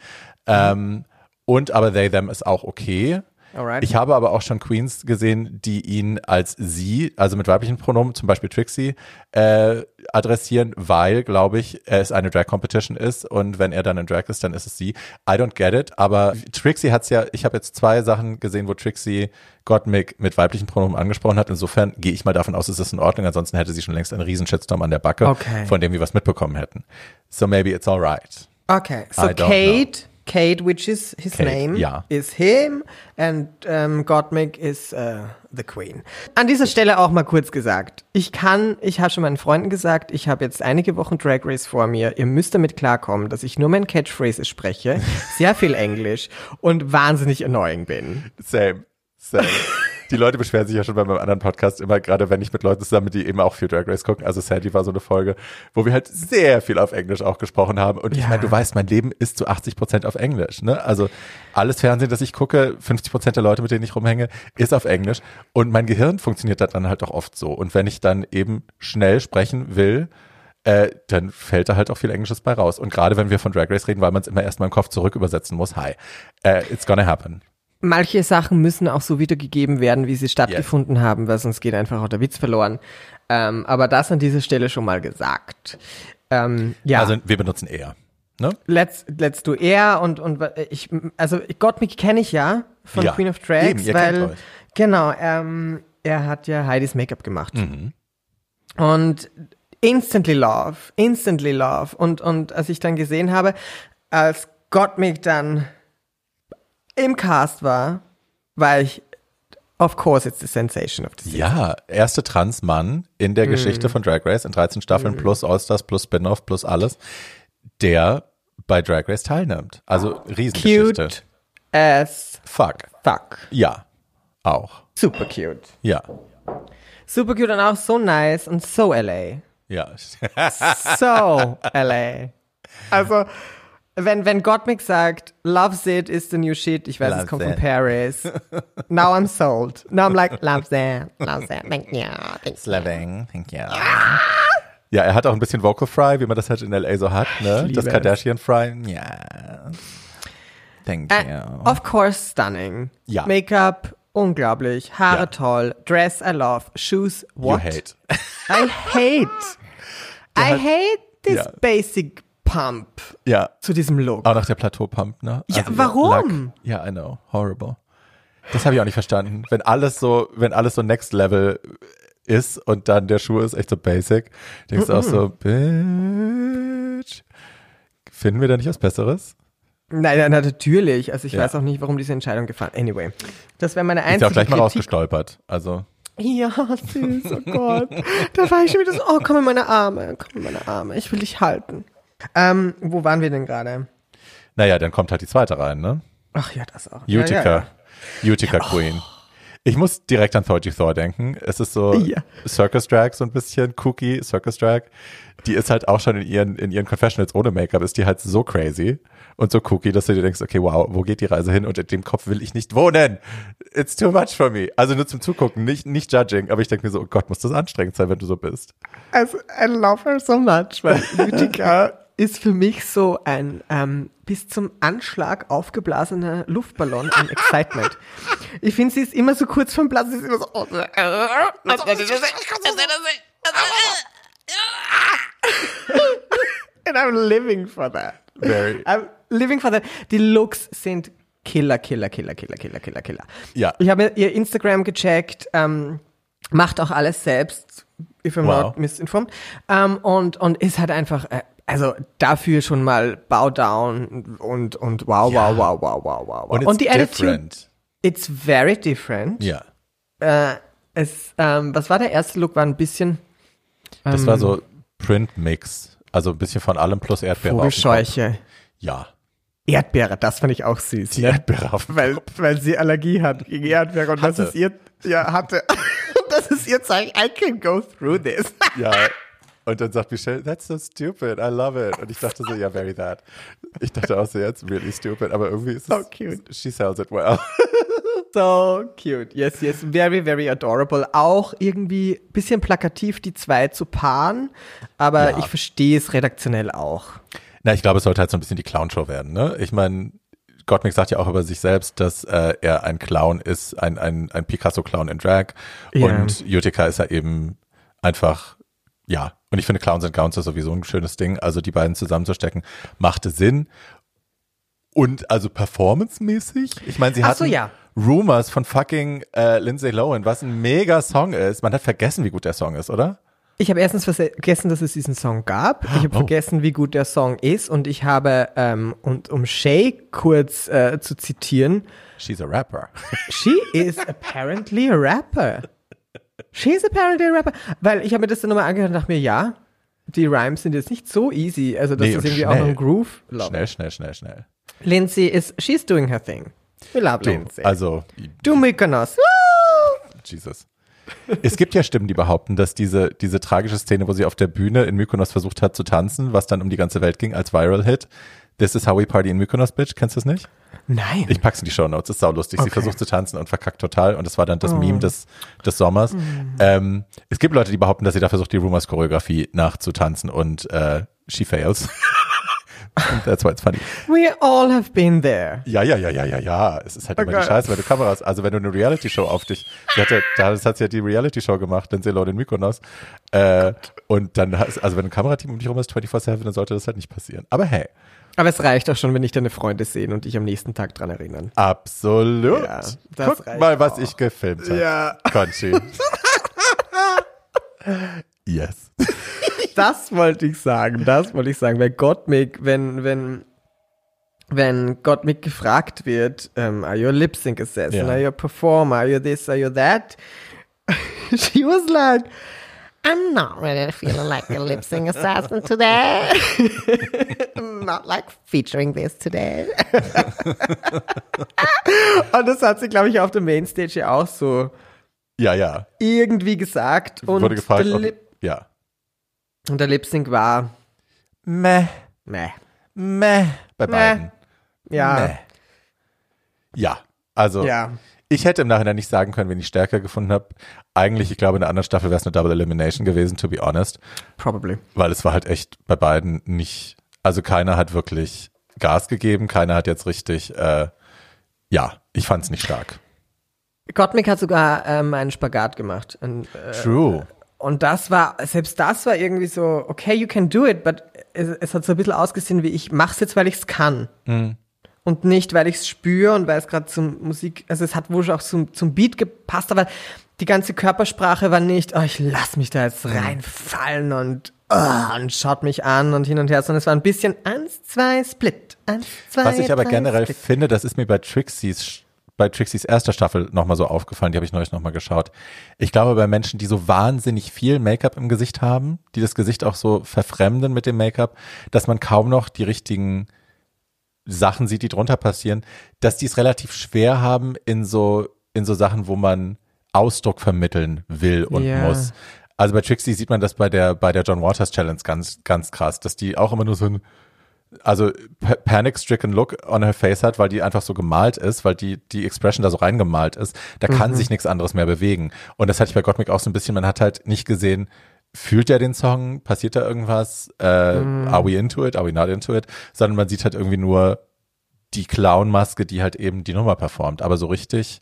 Ähm, und aber they, them ist auch okay. Alright. Ich habe aber auch schon Queens gesehen, die ihn als sie, also mit weiblichen Pronomen, zum Beispiel Trixie, äh, adressieren, weil, glaube ich, es eine Drag Competition ist und wenn er dann in Drag ist, dann ist es sie. I don't get it, aber Trixie hat's ja, ich habe jetzt zwei Sachen gesehen, wo Trixie Gottmik mit weiblichen Pronomen angesprochen hat. Insofern gehe ich mal davon aus, es ist in Ordnung, ansonsten hätte sie schon längst einen riesen Shitstorm an der Backe, okay. von dem wir was mitbekommen hätten. So maybe it's alright. Okay, so Kate Kate, which is his Kate, name, ja. is him and um, Gottmik is uh, the queen. An dieser Stelle auch mal kurz gesagt. Ich kann, ich habe schon meinen Freunden gesagt, ich habe jetzt einige Wochen Drag Race vor mir. Ihr müsst damit klarkommen, dass ich nur mein Catchphrases spreche, sehr viel Englisch und wahnsinnig annoying bin. Same, same. die Leute beschweren sich ja schon bei meinem anderen Podcast immer, gerade wenn ich mit Leuten zusammen, die eben auch viel Drag Race gucken. Also Sandy war so eine Folge, wo wir halt sehr viel auf Englisch auch gesprochen haben. Und ich Ja. meine, du weißt, mein Leben ist zu 80 Prozent auf Englisch. Ne? Also alles Fernsehen, das ich gucke, 50 Prozent der Leute, mit denen ich rumhänge, ist auf Englisch. Und mein Gehirn funktioniert da dann halt auch oft so. Und wenn ich dann eben schnell sprechen will, äh, dann fällt da halt auch viel Englisches bei raus. Und gerade wenn wir von Drag Race reden, weil man es immer erstmal im Kopf zurück übersetzen muss, hi, äh, it's gonna happen. Manche Sachen müssen auch so wiedergegeben werden, wie sie stattgefunden haben, weil sonst geht einfach auch der Witz verloren. Ähm, aber das an dieser Stelle schon mal gesagt. Ähm, ja, Also wir benutzen eher. Ne? let's, let's do Air und, und ich, also Gottmik kenne ich ja von Ja, Queen of Drags, eben, weil, genau, ähm, er hat ja Heidis Make-up gemacht. Mhm. Und instantly love, instantly love. Und, und als ich dann gesehen habe, als Gottmik dann im Cast war, war ich, of course, it's the sensation of the season. Ja, erste Transmann in der Geschichte von Drag Race in 13 Staffeln plus Allstars plus Spin-off plus alles, der bei Drag Race teilnimmt. Also Riesengeschichte. Cute as Fuck. fuck. Ja, auch. Super cute. Ja. Super cute und auch so nice und so LA. Ja. So LA. Also, wenn, wenn Gottmik sagt, loves it is the new shit, ich weiß, es Loves kommt von it. Paris. Now I'm sold. Now I'm like, loves it, loves it, thank you, thank you. Slaving, thank you. Ja, er hat auch ein bisschen Vocal Fry, wie man das halt in L.A. so hat, ne? Das es. Kardashian Fry. Ja. Thank Äh, you. of course stunning. Ja. Make-up, unglaublich. Haare Ja. toll. Dress, I love. Shoes, You what? hate. I hate. I hat- hate this Ja. basic pump Ja. zu diesem Look. Auch nach der Plateaupump, ne? Ja, warum? Ja, I know. Horrible. Das habe ich auch nicht verstanden. Wenn alles so, wenn alles so next level ist und dann der Schuh ist echt so basic, denkst du auch so, bitch. Finden wir da nicht was Besseres? Nein, nein, natürlich. Also ich Ja. weiß auch nicht, warum diese Entscheidung gefallen. Anyway, das wäre meine Ist ja einzige auch gleich mal Kritik. rausgestolpert. Also, Ja, süß, oh Gott. Da war ich schon wieder so, oh, komm in meine Arme, komm in meine Arme, ich will dich halten. Ähm, wo waren wir denn gerade? naja, dann kommt halt die zweite rein, ne? Ach ja, das auch. Utica. Ja, ja, ja. Utica Queen. Ich muss direkt an Thorgy Thor denken. Es ist so Ja. Circus Drag so ein bisschen, Cookie, Circus Drag. Die ist halt auch schon in ihren, in ihren Confessionals ohne Make-up, ist die halt so crazy und so cookie, dass du dir denkst, okay, wow, wo geht die Reise hin? Und in dem Kopf will ich nicht wohnen. It's too much for me. Also nur zum Zugucken, nicht, nicht judging. Aber ich denke mir so, oh Gott, muss das anstrengend sein, wenn du so bist. Also, I love her so much, weil Utica ist für mich so ein ähm, bis zum Anschlag aufgeblasener Luftballon an Excitement. Ich finde, sie ist immer so kurz vom Platz, sie ist immer so. Oh, And I'm living for that. Very. I'm living for that. Die Looks sind Killer, Killer, Killer, Killer, Killer, Killer, Killer. Ja. Ich habe ihr Instagram gecheckt, ähm, macht auch alles selbst, if I'm Wow. not misinformed. Ähm, und, und ist halt einfach, äh, also dafür schon mal Bow Down und, und wow, Ja. wow, wow, wow, wow, wow. wow. Und, it's die Attitude, different. it's very different. Ja. Äh, es, ähm, was war der erste Look? War ein bisschen Das war so Print-Mix. Also ein bisschen von allem plus Erdbeere. auf dem Kopf. Vogelscheuche. Ja. Erdbeere, das fand ich auch süß. Die ne? Erdbeere auf dem weil, weil sie Allergie hat gegen Erdbeere und das Hatte. ist ihr, ja, hatte. Und das ist ihr Zeichen, I can go through this. Ja. Und dann sagt Michelle, that's so stupid, I love it. Und ich dachte so, ja, very that. Ich dachte auch so, jetzt really stupid, aber irgendwie ist es, So cute. she sells it well. So cute. Yes, yes, very, very adorable. Auch irgendwie bisschen plakativ, die zwei zu paaren, aber Ja. ich verstehe es redaktionell auch. Na, ich glaube, es sollte halt so ein bisschen die Clown-Show werden, ne? Ich meine, Gottmik sagt ja auch über sich selbst, dass äh, er ein Clown ist, ein, ein, ein Picasso-Clown in Drag. Ja. Und Utica ist ja eben einfach, ja. Und ich finde, Clowns and Gowns ist sowieso ein schönes Ding. Also die beiden zusammenzustecken, machte Sinn. Und also performancemäßig, ich meine, sie hatten so, ja. Rumors von fucking äh, Lindsay Lohan, was ein mega Song ist. Man hat vergessen, wie gut der Song ist, oder? Ich habe erstens vergessen, dass es diesen Song gab. Ich habe Oh. vergessen, wie gut der Song ist. Und ich habe, ähm, und um Shay kurz äh, zu zitieren, She's a rapper. She is apparently a rapper. She is apparently a rapper. Weil ich habe mir das dann nochmal angehört und dachte mir, ja, die Rhymes sind jetzt nicht so easy. Also das Nee, ist irgendwie auch schnell. noch ein Groove. Love Schnell, schnell, schnell, schnell. Lindsay is, she's doing her thing. We love Du, Lindsay. also, du Mykonos. Woo! Jesus. Es gibt ja Stimmen, die behaupten, dass diese, diese tragische Szene, wo sie auf der Bühne in Mykonos versucht hat zu tanzen, was dann um die ganze Welt ging als Viral-Hit, This is how we party in Mykonos, bitch. Kennst du es nicht? Nein. Ich pack's in die Show Notes. Ist saulustig. Sie Okay. versucht zu tanzen und verkackt total. Und das war dann das Oh. Meme des, des Sommers. Ähm, es gibt Leute, die behaupten, dass sie da versucht, die Rumors Choreografie nachzutanzen und äh, she fails. That's why it's funny. We all have been there. Ja, ja, ja, ja, ja, ja. Es ist halt immer Okay. die Scheiße, wenn du Kameras, also wenn du eine Reality-Show auf dich, sie hatte, da das hat sie ja die Reality-Show gemacht, Lindsay Lohan in Mykonos. Äh, und dann, hast- also wenn ein Kamerateam um dich rum ist 24-7, dann sollte das halt nicht passieren. Aber hey, Aber es reicht auch schon, wenn ich deine Freunde sehen und dich am nächsten Tag dran erinnern. absolut. Ja, das Guck reicht mal, was auch. ich gefilmt habe. Ja. Conchi. yes. Das wollte ich sagen, das wollte ich sagen. Weil Gottmik, wenn, wenn, wenn Gottmik gefragt wird, ähm, are you a lip sync assassin, Ja. are you a performer, are you this, are you that? She was like, I'm not really feeling like a lip sync assassin today. I'm not like featuring this today. und das hat sie, glaube ich, auf der Mainstage ja auch so Ja, ja. irgendwie gesagt. Und Wurde gefragt, der ob, Lip, ja. und der Lip Sync war, Meh, meh. meh, bei Meh. beiden. Ja, Meh. Ja, also ja. ich hätte im Nachhinein nicht sagen können, wen ich stärker gefunden habe. Eigentlich, ich glaube, in der anderen Staffel wäre es eine Double Elimination gewesen, to be honest. Probably. Weil es war halt echt bei beiden nicht, also keiner hat wirklich Gas gegeben, keiner hat jetzt richtig, äh, ja, ich fand es nicht stark. Gottmik hat sogar ähm, einen Spagat gemacht. Und, äh, True. Und das war, selbst das war irgendwie so, okay, you can do it, but es, es hat so ein bisschen ausgesehen wie, ich mach's jetzt, weil ich's kann. Und nicht, weil ich's spüre und weil es gerade zum Musik, also es hat wohl auch zum, zum Beat gepasst, aber die ganze Körpersprache war nicht, oh, ich lass mich da jetzt reinfallen und, oh, und schaut mich an und hin und her, sondern es war ein bisschen eins, zwei, Split, eins, zwei, Was ich aber drei, generell Split. finde, das ist mir bei Trixies, bei Trixies erster Staffel nochmal so aufgefallen, die habe ich neulich nochmal geschaut. Ich glaube, bei Menschen, die so wahnsinnig viel Make-up im Gesicht haben, die das Gesicht auch so verfremden mit dem Make-up, dass man kaum noch die richtigen Sachen sieht, die drunter passieren, dass die es relativ schwer haben in so, in so Sachen, wo man Ausdruck vermitteln will und Ja. muss. Also bei Trixie sieht man das bei der, bei der John Waters Challenge ganz, ganz krass, dass die auch immer nur so ein, also pa- panic-stricken Look on her face hat, weil die einfach so gemalt ist, weil die, die Expression da so reingemalt ist. Da kann sich nichts anderes mehr bewegen. Und das hatte ich bei Gottmik auch so ein bisschen, man hat halt nicht gesehen, fühlt er den Song, passiert da irgendwas, äh, are we into it, are we not into it, sondern man sieht halt irgendwie nur die Clown-Maske, die halt eben die Nummer performt. Aber so richtig,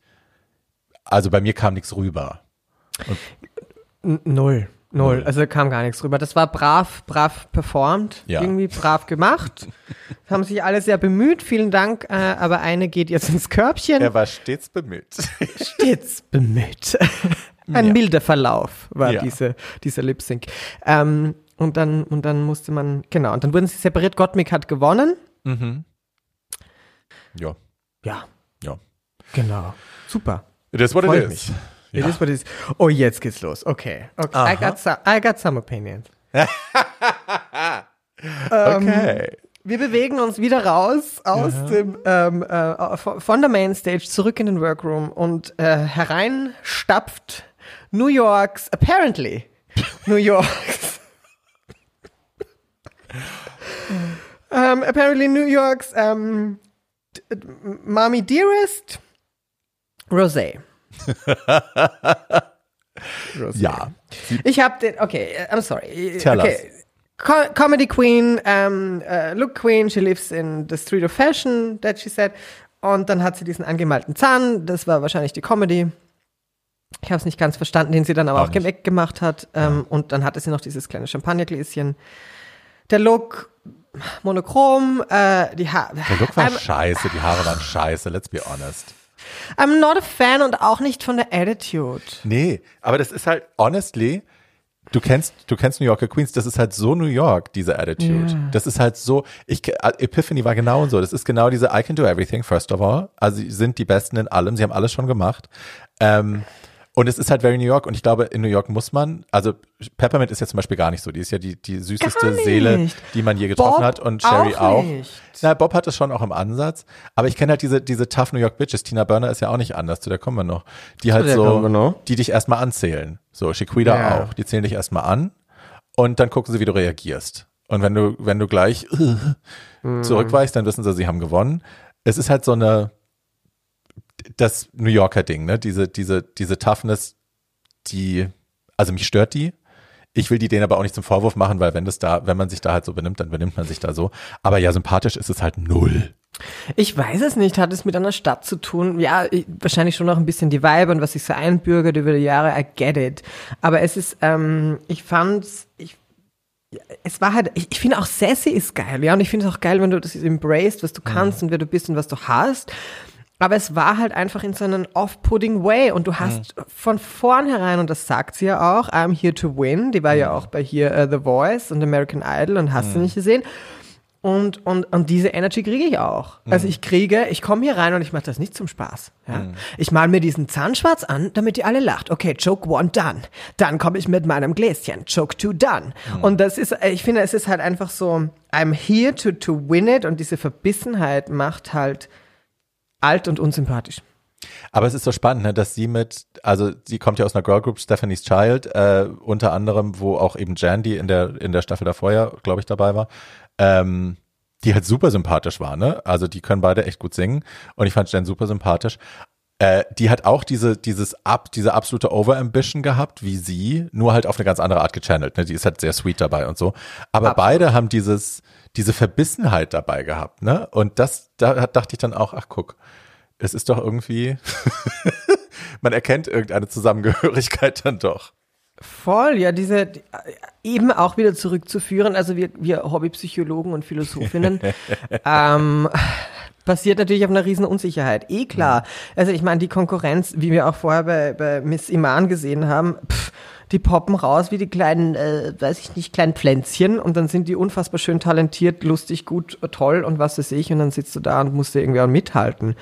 also bei mir kam nichts rüber. N- Null. Null. Null. Also da kam gar nichts rüber. Das war brav, brav performt, Ja. irgendwie brav gemacht. haben sich alle sehr bemüht. Vielen Dank. Äh, aber eine geht jetzt ins Körbchen. Er war stets bemüht. Stets bemüht. Ein Ja. milder Verlauf war Ja. diese, dieser Lip Sync. Ähm, und dann, und dann musste man, genau, und dann wurden sie separiert. Gottmik hat gewonnen. ja, Ja, ja. genau. Super. It is what Freut it mich. is. It is what it is. Oh, jetzt geht's los. Okay. okay. I, got some, I got some opinions. Okay. Wir bewegen uns wieder raus aus dem ähm, äh, von der Mainstage zurück in den Workroom und äh, hereinstapft New Yorks apparently New Yorks ähm, apparently New Yorks ähm, d- d- Mommy Dearest Rosé. Rosé. Ja. Ich habe den, okay, uh, I'm sorry. Tell okay. Co Comedy Queen, um, uh, Look Queen, she lives in the street of fashion, that she said. Und dann hat sie diesen angemalten Zahn, das war wahrscheinlich die Comedy. Ich habe es nicht ganz verstanden, den sie dann aber Auch auch, nicht. weggemacht hat. Ähm, Und dann hatte sie noch dieses kleine Champagnergläschen. Der Look monochrom, äh, die Haare. Der Look war I'm, scheiße, die Haare waren scheiße, let's be honest. I'm not a fan und auch nicht von der Attitude. Nee, aber das ist halt, honestly, du kennst, du kennst New Yorker Queens, das ist halt so New York, diese Attitude. Das ist halt so, ich, ke- Epiphany war genau so, das ist genau diese I can do everything, first of all. Also sie sind die Besten in allem, sie haben alles schon gemacht. Ähm, Und es ist halt very New York und ich glaube, in New York muss man, also Peppermint ist ja zum Beispiel gar nicht so, die ist ja die, die süßeste. Seele, die man je getroffen Bob hat und Sherry auch auch. nicht. Na, Bob hat es schon auch im Ansatz, aber ich kenne halt diese, diese tough New York Bitches, Tina Burner ist ja auch nicht anders, zu der kommen wir noch, die halt so, die dich erstmal anzählen. So, Chiquita Ja. auch, die zählen dich erstmal an und dann gucken sie, wie du reagierst. Und wenn du, wenn du gleich Mhm. zurückweichst, dann wissen sie, sie haben gewonnen. Es ist halt so eine, das New Yorker Ding, ne? Diese, diese, diese Toughness, die, also mich stört die. Ich will die denen aber auch nicht zum Vorwurf machen, weil wenn das da, wenn man sich da halt so benimmt, dann benimmt man sich da so. Aber ja, sympathisch ist es halt null. Ich weiß es nicht, hat es mit einer Stadt zu tun? Ja, ich, wahrscheinlich schon noch ein bisschen die Vibe und was sich so einbürgert über die Jahre, I get it. Aber es ist, ähm, ich fand's, ich, es war halt, ich, ich finde auch Sassy ist geil, ja, und ich finde es auch geil, wenn du das embraced, was du kannst und wer du bist und was du hast. Aber es war halt einfach in so einem off-putting way und du hast von vornherein, und das sagt sie ja auch, I'm here to win, die war ja auch bei hier äh, The Voice und American Idol und hast du nicht gesehen. Und, und, und diese Energy kriege ich auch. Also ich kriege, ich komme hier rein und ich mache das nicht zum Spaß. Ja? Ich mal mir diesen Zahn schwarz an, damit ihr alle lacht. Okay, Joke one done. Dann komme ich mit meinem Gläschen. Joke two done. Und das ist, äh, ich finde, es ist halt einfach so, I'm here to, to win it und diese Verbissenheit macht halt alt und unsympathisch. Aber es ist so spannend, ne, dass sie mit, also sie kommt ja aus einer Girl Group, Stephanie's Child, äh, unter anderem, wo auch eben Jandy in der, in der Staffel davor ja, glaube ich, dabei war, ähm, die halt super sympathisch war, ne? Also die können beide echt gut singen und ich fand Jan super sympathisch. Äh, die hat auch diese, dieses ab, diese absolute Overambition gehabt, wie sie, nur halt auf eine ganz andere Art gechannelt. Ne? Die ist halt sehr sweet dabei und so. Aber beide haben dieses, diese Verbissenheit dabei gehabt, ne? Und das, da dachte ich dann auch, ach guck, es ist doch irgendwie, man erkennt irgendeine Zusammengehörigkeit dann doch. Voll, ja, diese die, eben auch wieder zurückzuführen, also wir, wir Hobbypsychologen und Philosophinnen, ähm, basiert natürlich auf einer riesen Unsicherheit. Eh klar. Also ich meine, die Konkurrenz, wie wir auch vorher bei, bei Miss Iman gesehen haben, pff, die poppen raus wie die kleinen, äh, weiß ich nicht, kleinen Pflänzchen und dann sind die unfassbar schön talentiert, lustig, gut, toll und was weiß ich und dann sitzt du da und musst dir irgendwie auch mithalten.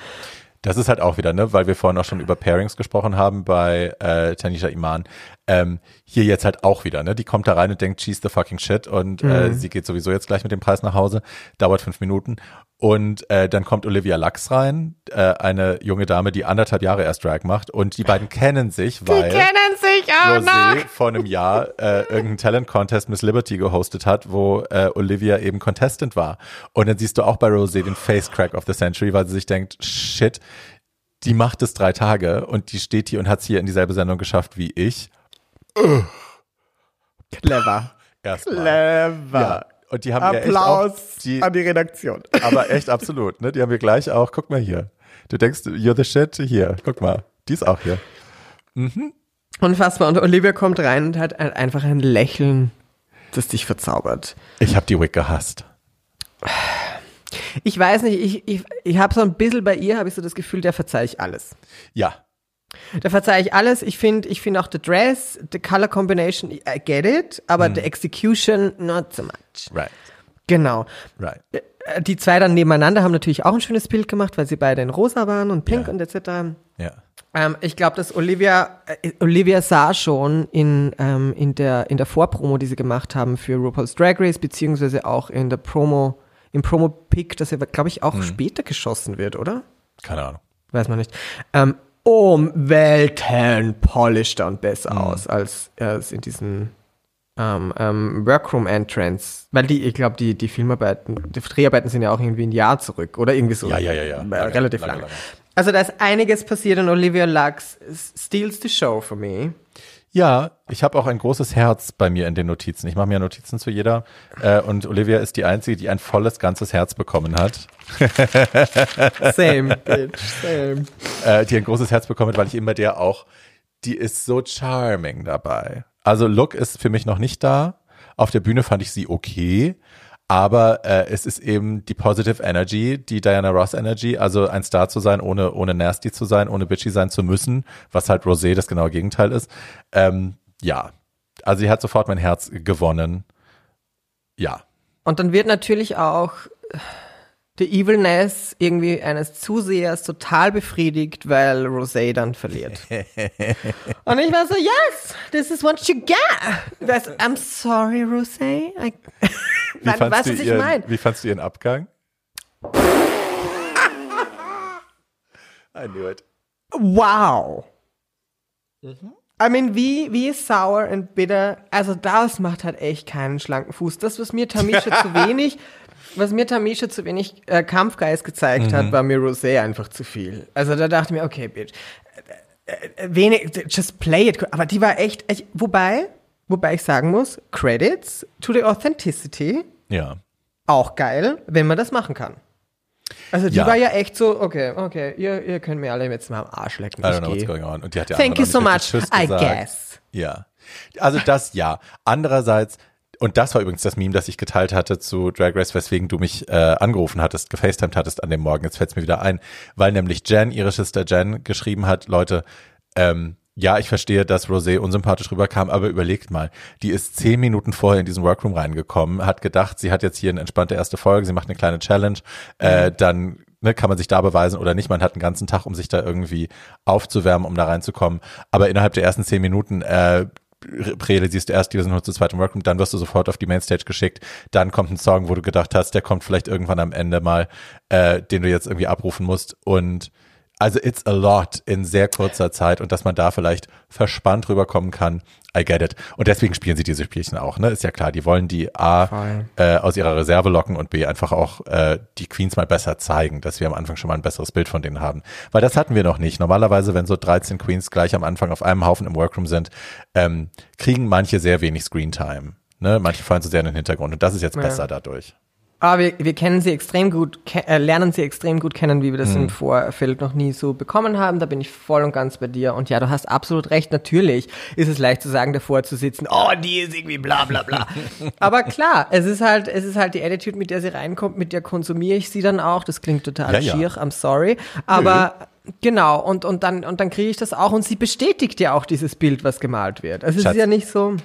Das ist halt auch wieder, ne, weil wir vorhin auch schon über Pairings gesprochen haben bei äh, Tanisha Iman. Ähm, hier jetzt halt auch wieder, ne? Die kommt da rein und denkt, she's the fucking shit und äh, sie geht sowieso jetzt gleich mit dem Preis nach Hause, dauert fünf Minuten. Und äh, dann kommt Olivia Lux rein, äh, eine junge Dame, die anderthalb Jahre erst Drag macht und die beiden kennen sich, weil sich Rosé vor einem Jahr äh, irgendeinen Talent Contest Miss Liberty gehostet hat, wo äh, Olivia eben Contestant war. Und dann siehst du auch bei Rosé den Face Crack of the Century, weil sie sich denkt, shit, die macht es drei Tage und die steht hier und hat es hier in dieselbe Sendung geschafft wie ich. Clever. Erstmal. Clever. Ja. Und die haben wir echt auch, die, die Redaktion. aber echt absolut, ne? Die haben wir gleich auch, guck mal hier. Du denkst, you're the shit, hier, guck mal. Die ist auch hier. Unfassbar. Und Olivia kommt rein und hat ein- einfach ein Lächeln, das dich verzaubert. Ich habe die Wick gehasst. Ich weiß nicht, ich, ich, ich habe so ein bisschen bei ihr, habe ich so das Gefühl, der verzeihe ich alles. Ja. Da verzeihe ich alles. Ich finde ich finde auch the dress, the color combination, I get it, aber the execution, not so much. Right. Genau. Right. Äh, Die zwei dann nebeneinander haben natürlich auch ein schönes Bild gemacht, weil sie beide in rosa waren und pink Ja. und etc. Ja. Ähm, ich glaube, dass Olivia, äh, Olivia sah schon in, ähm, in, der, in der Vorpromo, die sie gemacht haben für RuPaul's Drag Race, beziehungsweise auch in der Promo, im Promo-Pick, dass er, glaube ich, auch später geschossen wird, oder? Keine Ahnung. Weiß man nicht. Ähm, um Welten polischter und besser aus, als es in diesen ähm, ähm, Workroom-Entrance. Weil die, ich glaube, die, die Filmarbeiten, die Dreharbeiten sind ja auch irgendwie ein Jahr zurück, oder irgendwie so. Ja, ja, ja, ja. Äh, Lange, relativ lange, lang. lange. Also da ist einiges passiert und Olivia Lux steals the show for me. Ja, ich habe auch ein großes Herz bei mir in den Notizen. Ich mache mir Notizen zu jeder. Äh, und Olivia ist die Einzige, die ein volles, ganzes Herz bekommen hat. Same, bitch, same. Äh, die ein großes Herz bekommen hat, weil ich immer der auch, die ist so charming dabei. Also Look ist für mich noch nicht da. Auf der Bühne fand ich sie okay. Aber äh, es ist eben die Positive Energy, die Diana Ross Energy, also ein Star zu sein, ohne, ohne nasty zu sein, ohne bitchy sein zu müssen, was halt Rosé das genaue Gegenteil ist. Ähm, ja, also sie hat sofort mein Herz gewonnen. Ja, Und dann wird natürlich auch die Evilness irgendwie eines Zusehers total befriedigt, weil Rosé dann verliert. Und ich war so, yes, this is what you get. I'm sorry, Rosé. I, Wie fandst, weißt du ich ihren, meine? wie fandst du ihren Abgang? I knew it. Wow. I mean, wie, wie sour and bitter, also das macht halt echt keinen schlanken Fuß. Das, was mir Tamisha zu wenig, was mir Tamisha zu wenig äh, Kampfgeist gezeigt hat, war mir Rosé einfach zu viel. Also da dachte ich mir, okay, bitch, äh, äh, wenig, just play it. Aber die war echt, echt wobei, wobei ich sagen muss, Credits to the authenticity, Ja. auch geil, wenn man das machen kann. Also die Ja. war ja echt so, okay, okay, ihr, ihr könnt mir alle jetzt mal am Arsch lecken. I don't know what's going on. Und die hat ja Thank you so much, I guess. Ja. Also das ja. Andererseits, und das war übrigens das Meme, das ich geteilt hatte zu Drag Race, weswegen du mich äh, angerufen hattest, gefacetimed hattest an dem Morgen. Jetzt fällt es mir wieder ein, weil nämlich Jen, ihre Schwester Jen, geschrieben hat, Leute, ähm, ja, ich verstehe, dass Rosé unsympathisch rüberkam, aber überlegt mal, die ist zehn Minuten vorher in diesen Workroom reingekommen, hat gedacht, sie hat jetzt hier eine entspannte erste Folge, sie macht eine kleine Challenge, äh, dann ne, kann man sich da beweisen oder nicht. Man hat einen ganzen Tag, um sich da irgendwie aufzuwärmen, um da reinzukommen. Aber innerhalb der ersten zehn Minuten äh, realisierst du erst, die sind nur zu zweit im Workroom, dann wirst du sofort auf die Mainstage geschickt, dann kommt ein Song, wo du gedacht hast, der kommt vielleicht irgendwann am Ende mal, äh, den du jetzt irgendwie abrufen musst. Und also it's a lot in sehr kurzer Zeit und dass man da vielleicht verspannt rüberkommen kann, I get it. Und deswegen spielen sie diese Spielchen auch, ne? Ist ja klar, die wollen die A äh, aus ihrer Reserve locken und B einfach auch äh, die Queens mal besser zeigen, dass wir am Anfang schon mal ein besseres Bild von denen haben. Weil das hatten wir noch nicht. Normalerweise, wenn so 13 Queens gleich am Anfang auf einem Haufen im Workroom sind, ähm, kriegen manche sehr wenig Screentime. Ne? Manche fallen so sehr in den Hintergrund und das ist jetzt Ja. besser dadurch. Aber wir, wir kennen sie extrem gut, äh, lernen sie extrem gut kennen, wie wir das im Vorfeld noch nie so bekommen haben. Da bin ich voll und ganz bei dir. Und ja, du hast absolut recht. Natürlich ist es leicht zu sagen, davor zu sitzen, oh, die ist irgendwie bla bla bla. Aber klar, es ist halt, es ist halt die Attitude, mit der sie reinkommt, mit der konsumiere ich sie dann auch. Das klingt total Ja, ja. schier, I'm sorry. Aber genau, und, und dann, und dann kriege ich das auch. Und sie bestätigt ja auch dieses Bild, was gemalt wird. Also es ist ja nicht so, Ja.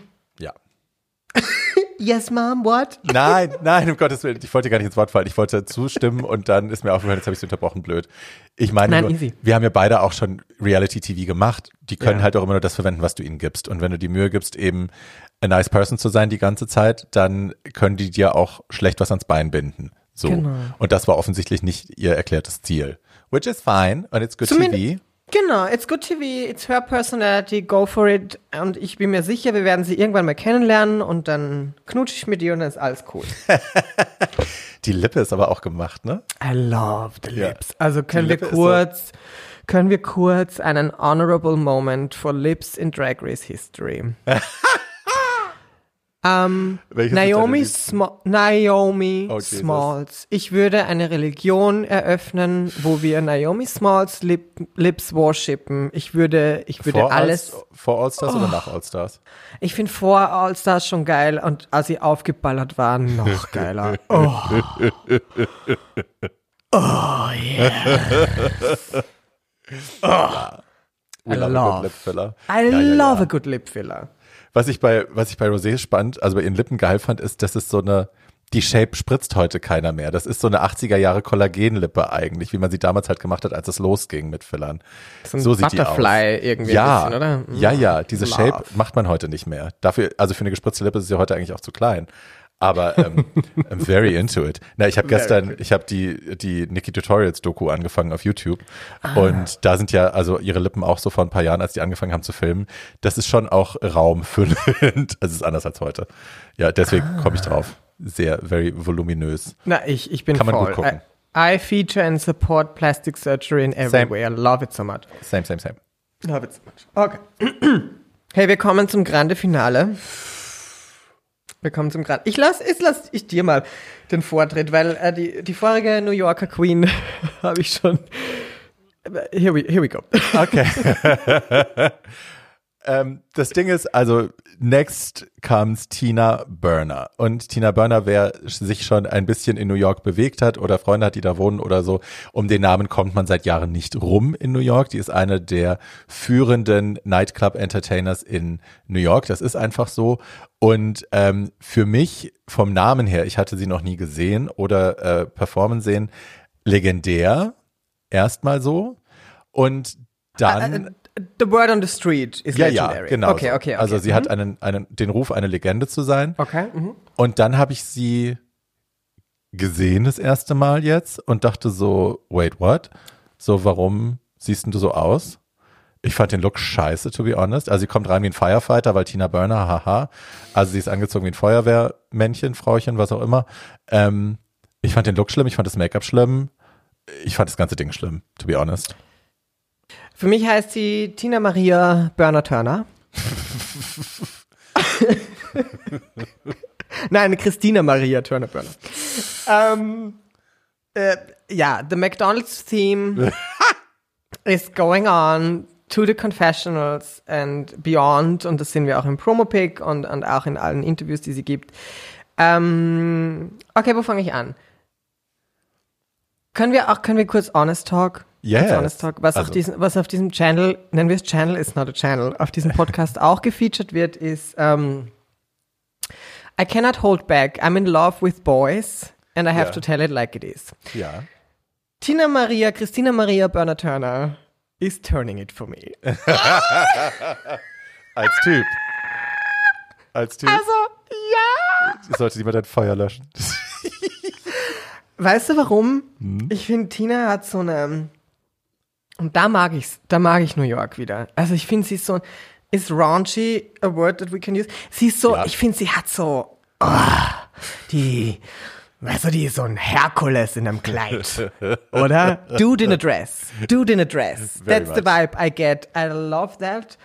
yes, mom, what? Nein, nein, um Gottes Willen. Ich wollte gar nicht ins Wort fallen. Ich wollte zustimmen und dann ist mir aufgefallen, jetzt habe ich es unterbrochen, blöd. Ich meine, Nein, nur, wir haben ja beide auch schon Reality-TV gemacht. Die können Ja. halt auch immer nur das verwenden, was du ihnen gibst. Und wenn du die Mühe gibst, eben a nice person zu sein die ganze Zeit, dann können die dir auch schlecht was ans Bein binden. So. Genau. Und das war offensichtlich nicht ihr erklärtes Ziel. Which is fine. Und it's good Zumindest- TV. Genau, it's good TV, it's her personality, go for it. Und ich bin mir sicher, wir werden sie irgendwann mal kennenlernen und dann knutsche ich mit ihr und dann ist alles cool. Die Lippe ist aber auch gemacht, ne? I love the Ja. lips. Also können wir ist so- kurz, können wir kurz einen honorable moment for lips in Drag Race History. ähm, Naomi? Sma Naomi Oh. Smalls. Ich würde eine Religion eröffnen, wo wir Naomi Smalls Lip, Lips worshipen. Ich würde, ich würde Vor alles. All, vor All-Stars oder nach All-Stars? Ich finde vor All-Stars schon geil und als sie aufgeballert waren, noch geiler. Oh. Oh, yeah. We I love a love. good lip filler. I love a good lip filler. Was ich bei, was ich bei Rosé spannend, also bei ihren Lippen geil fand, ist, dass es so eine, die Shape spritzt heute keiner mehr. Das ist so eine 80er Jahre Kollagenlippe eigentlich, wie man sie damals halt gemacht hat, als es losging mit Fillern. So so sieht die Butterfly aus. irgendwie ja, ein bisschen, oder? Ja, ja, diese Love. Shape macht man heute nicht mehr. Dafür, also für eine gespritzte Lippe ist sie heute eigentlich auch zu klein. Aber ähm, I'm very into it. Na, ich habe gestern, ich habe die die Nikki Tutorials Doku angefangen auf YouTube Ah. und da sind ja also ihre Lippen auch so vor ein paar Jahren, als die angefangen haben zu filmen. Das ist schon auch raumfüllend. Also es ist anders als heute. Ja, deswegen komme ich Ah. drauf. Sehr very voluminös. Na, ich, ich bin Kann man voll. gut gucken. I, I feature and support plastic surgery in everywhere. Love it so much. Same, same, same. Love it so much. Okay. Hey, wir kommen zum Grande Finale. Wir kommen zum Grande. Ich lass, ich lass ich dir mal den Vortritt, weil äh, die, die vorige New Yorker Queen habe ich schon. Here we, here we go. Okay. Ähm, das Ding ist, also next comes Tina Burner. Und Tina Burner, wer sich schon ein bisschen in New York bewegt hat oder Freunde hat, die da wohnen oder so, um den Namen kommt man seit Jahren nicht rum in New York. Die ist eine der führenden Nightclub-Entertainers in New York. Das ist einfach so. Und ähm, für mich vom Namen her, ich hatte sie noch nie gesehen oder äh, performen sehen, legendär. Erstmal so. Und dann. The word on the street is Ja, legendary. ja, genau. Okay, so. okay, okay. Also sie Mhm. hat einen, einen, den Ruf, eine Legende zu sein. Okay. Mhm. Und dann habe ich sie gesehen das erste Mal jetzt und dachte so, wait, what? So, warum siehst denn du so aus? Ich fand den Look scheiße, to be honest. Also sie kommt rein wie ein Firefighter, weil Tina Burner, haha. Also sie ist angezogen wie ein Feuerwehrmännchen, Frauchen, was auch immer. Ähm, ich fand den Look schlimm, ich fand das Make-up schlimm. Ich fand das ganze Ding schlimm, to be honest. Für mich heißt sie Tina Maria Burner Turner. Nein, Christina Maria Turner Burner. ähm, äh, ja, the McDonald's theme is going on to the confessionals and beyond. Und das sehen wir auch im Promo-Pick und, und auch in allen Interviews, die sie gibt. Ähm, okay, wo fange ich an? Können wir auch, können wir kurz Honest Talk? Yes. Honest Talk. Was, auf Also- diesem, was auf diesem Channel, nennen wir es Channel, is not a Channel, auf diesem Podcast auch gefeatured wird, ist ähm, I cannot hold back. I'm in love with boys and I have Ja. to tell it like it is. Ja. Tina Maria, Christina Maria Burner Turner is turning it for me. Als Typ. Als Typ. Also, ja! Sollte jemand ein Feuer löschen. Weißt du warum? Hm? Ich finde, Tina hat so eine. Und da mag ich's, da mag ich New York wieder. Also ich finde, sie ist so. Ist raunchy a word that we can use? Sie ist so, Ja. ich finde, sie hat so. Oh, die. Weißt du, die ist so ein Herkules in einem Kleid. Oder? Dude in a dress. Dude in a dress. Very That's the much. vibe I get. I love that.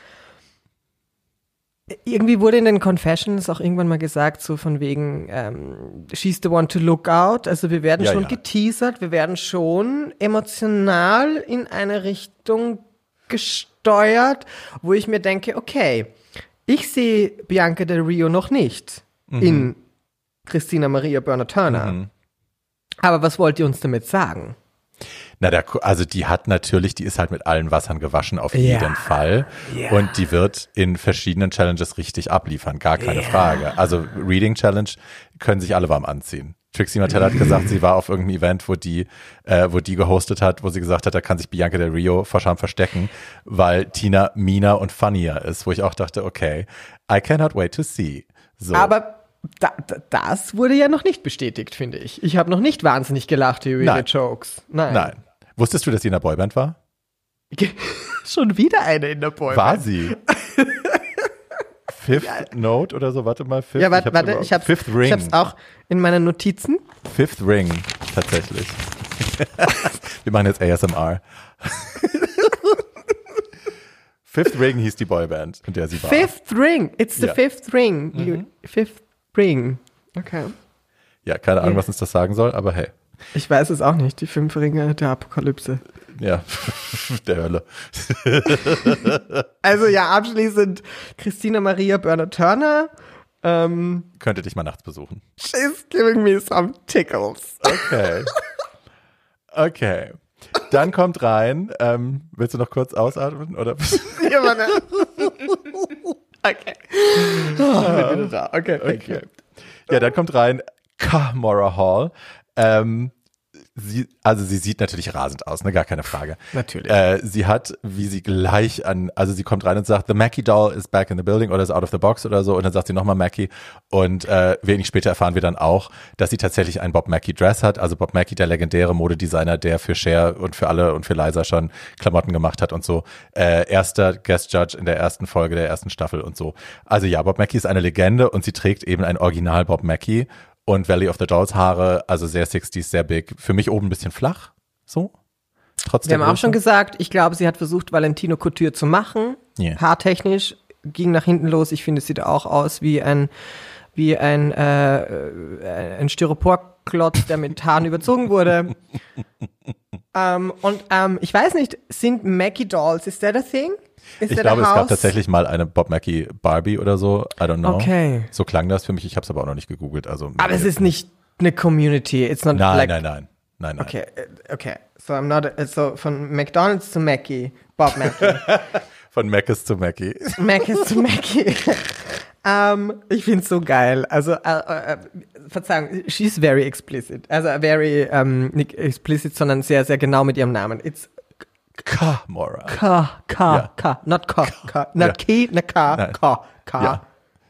Irgendwie wurde in den Confessions auch irgendwann mal gesagt, so von wegen, ähm, she's the one to look out. Also wir werden Ja, schon ja. geteasert, wir werden schon emotional in eine Richtung gesteuert, wo ich mir denke, okay, ich sehe Bianca Del Rio noch nicht Mhm. in Christina Maria Burner Turner. Aber was wollt ihr uns damit sagen? Na, der, also die hat natürlich, die ist halt mit allen Wassern gewaschen auf Ja. jeden Fall. Ja. Und die wird in verschiedenen Challenges richtig abliefern, gar keine Frage. Also Reading Challenge können sich alle warm anziehen. Trixie Mattel hat gesagt, sie war auf irgendeinem Event, wo die, äh, wo die gehostet hat, wo sie gesagt hat, da kann sich Bianca Del Rio vor Scham verstecken, weil Tina meaner und funnier ist, wo ich auch dachte, okay, I cannot wait to see. So. Aber da, da, das wurde ja noch nicht bestätigt, finde ich. Ich habe noch nicht wahnsinnig gelacht über ihre Nein. Jokes. Nein. Nein. Wusstest du, dass sie in der Boyband war? Schon wieder eine in der Boyband. War sie? Fifth Note oder so, warte mal. Fifth, Ja, warte, hab's warte, über- ich hab's, Fifth Ring. ich hab's auch in meinen Notizen. Fifth Ring, tatsächlich. Wir machen jetzt ASMR. Fifth Ring hieß die Boyband, in der sie war. Fifth Ring. It's the Ja. Mhm. fifth ring. You, fifth ring. Okay. Ja, keine Ahnung, was uns das sagen soll, aber hey. Ich weiß es auch nicht. Die fünf Ringe der Apokalypse. Ja, der Hölle. Also ja, abschließend Christina Maria Burner Turner. Ähm, Könnte dich mal nachts besuchen. she's giving me some tickles. Okay. Okay. Dann kommt rein, ähm, willst du noch kurz ausatmen? Oder? Ja, Mann, okay. Oh, bin wieder da. Okay, thank Okay. you. Ja, dann kommt rein Kamora Hall. Ähm, sie, also sie sieht natürlich rasend aus, ne, gar keine Frage. Natürlich. Äh, sie hat, wie sie gleich an, also sie kommt rein und sagt, the Mackie Doll is back in the building oder is out of the box oder so und dann sagt sie nochmal Mackie und äh, wenig später erfahren wir dann auch, dass sie tatsächlich ein Bob Mackie Dress hat, also Bob Mackie, der legendäre Modedesigner, der für Cher und für alle und für Liza schon Klamotten gemacht hat und so. Äh, erster Guest Judge in der ersten Folge der ersten Staffel und so. Also ja, Bob Mackie ist eine Legende und sie trägt eben ein Original Bob Mackie und Valley of the Dolls Haare, also sehr 60s, sehr big. Für mich oben ein bisschen flach, so. Trotz Wir haben auch schon gesagt, ich glaube, sie hat versucht, Valentino Couture zu machen. Ja. Haartechnisch ging nach hinten los. Ich finde, es sieht auch aus wie ein, wie ein, äh, äh, ein Styroporklotz, der mit Haaren überzogen wurde. Ähm, und ähm, ich weiß nicht, sind Mackie Dolls, is that a thing? Is Ich glaube, es gab tatsächlich mal eine Bob Mackie Barbie oder so. I don't know. Okay. So klang das für mich. Ich habe es aber auch noch nicht gegoogelt. Also Aber es ist nicht eine Community. It's not Nein, like nein, nein, nein, nein. Okay, äh, okay. So I'm not a, so von McDonald's zu Mackie, Bob Mackie, Von Macis zu Mackie. Mackie zu Mackie. ähm, ich find's so geil. Also äh, äh, Verzeihung, she's very explicit. Also very ähm, nicht explicit, sondern sehr sehr genau mit ihrem Namen. It's Kamora. K K Ja. K, not K K, not Ja. K, not K Nein. K K. Ja.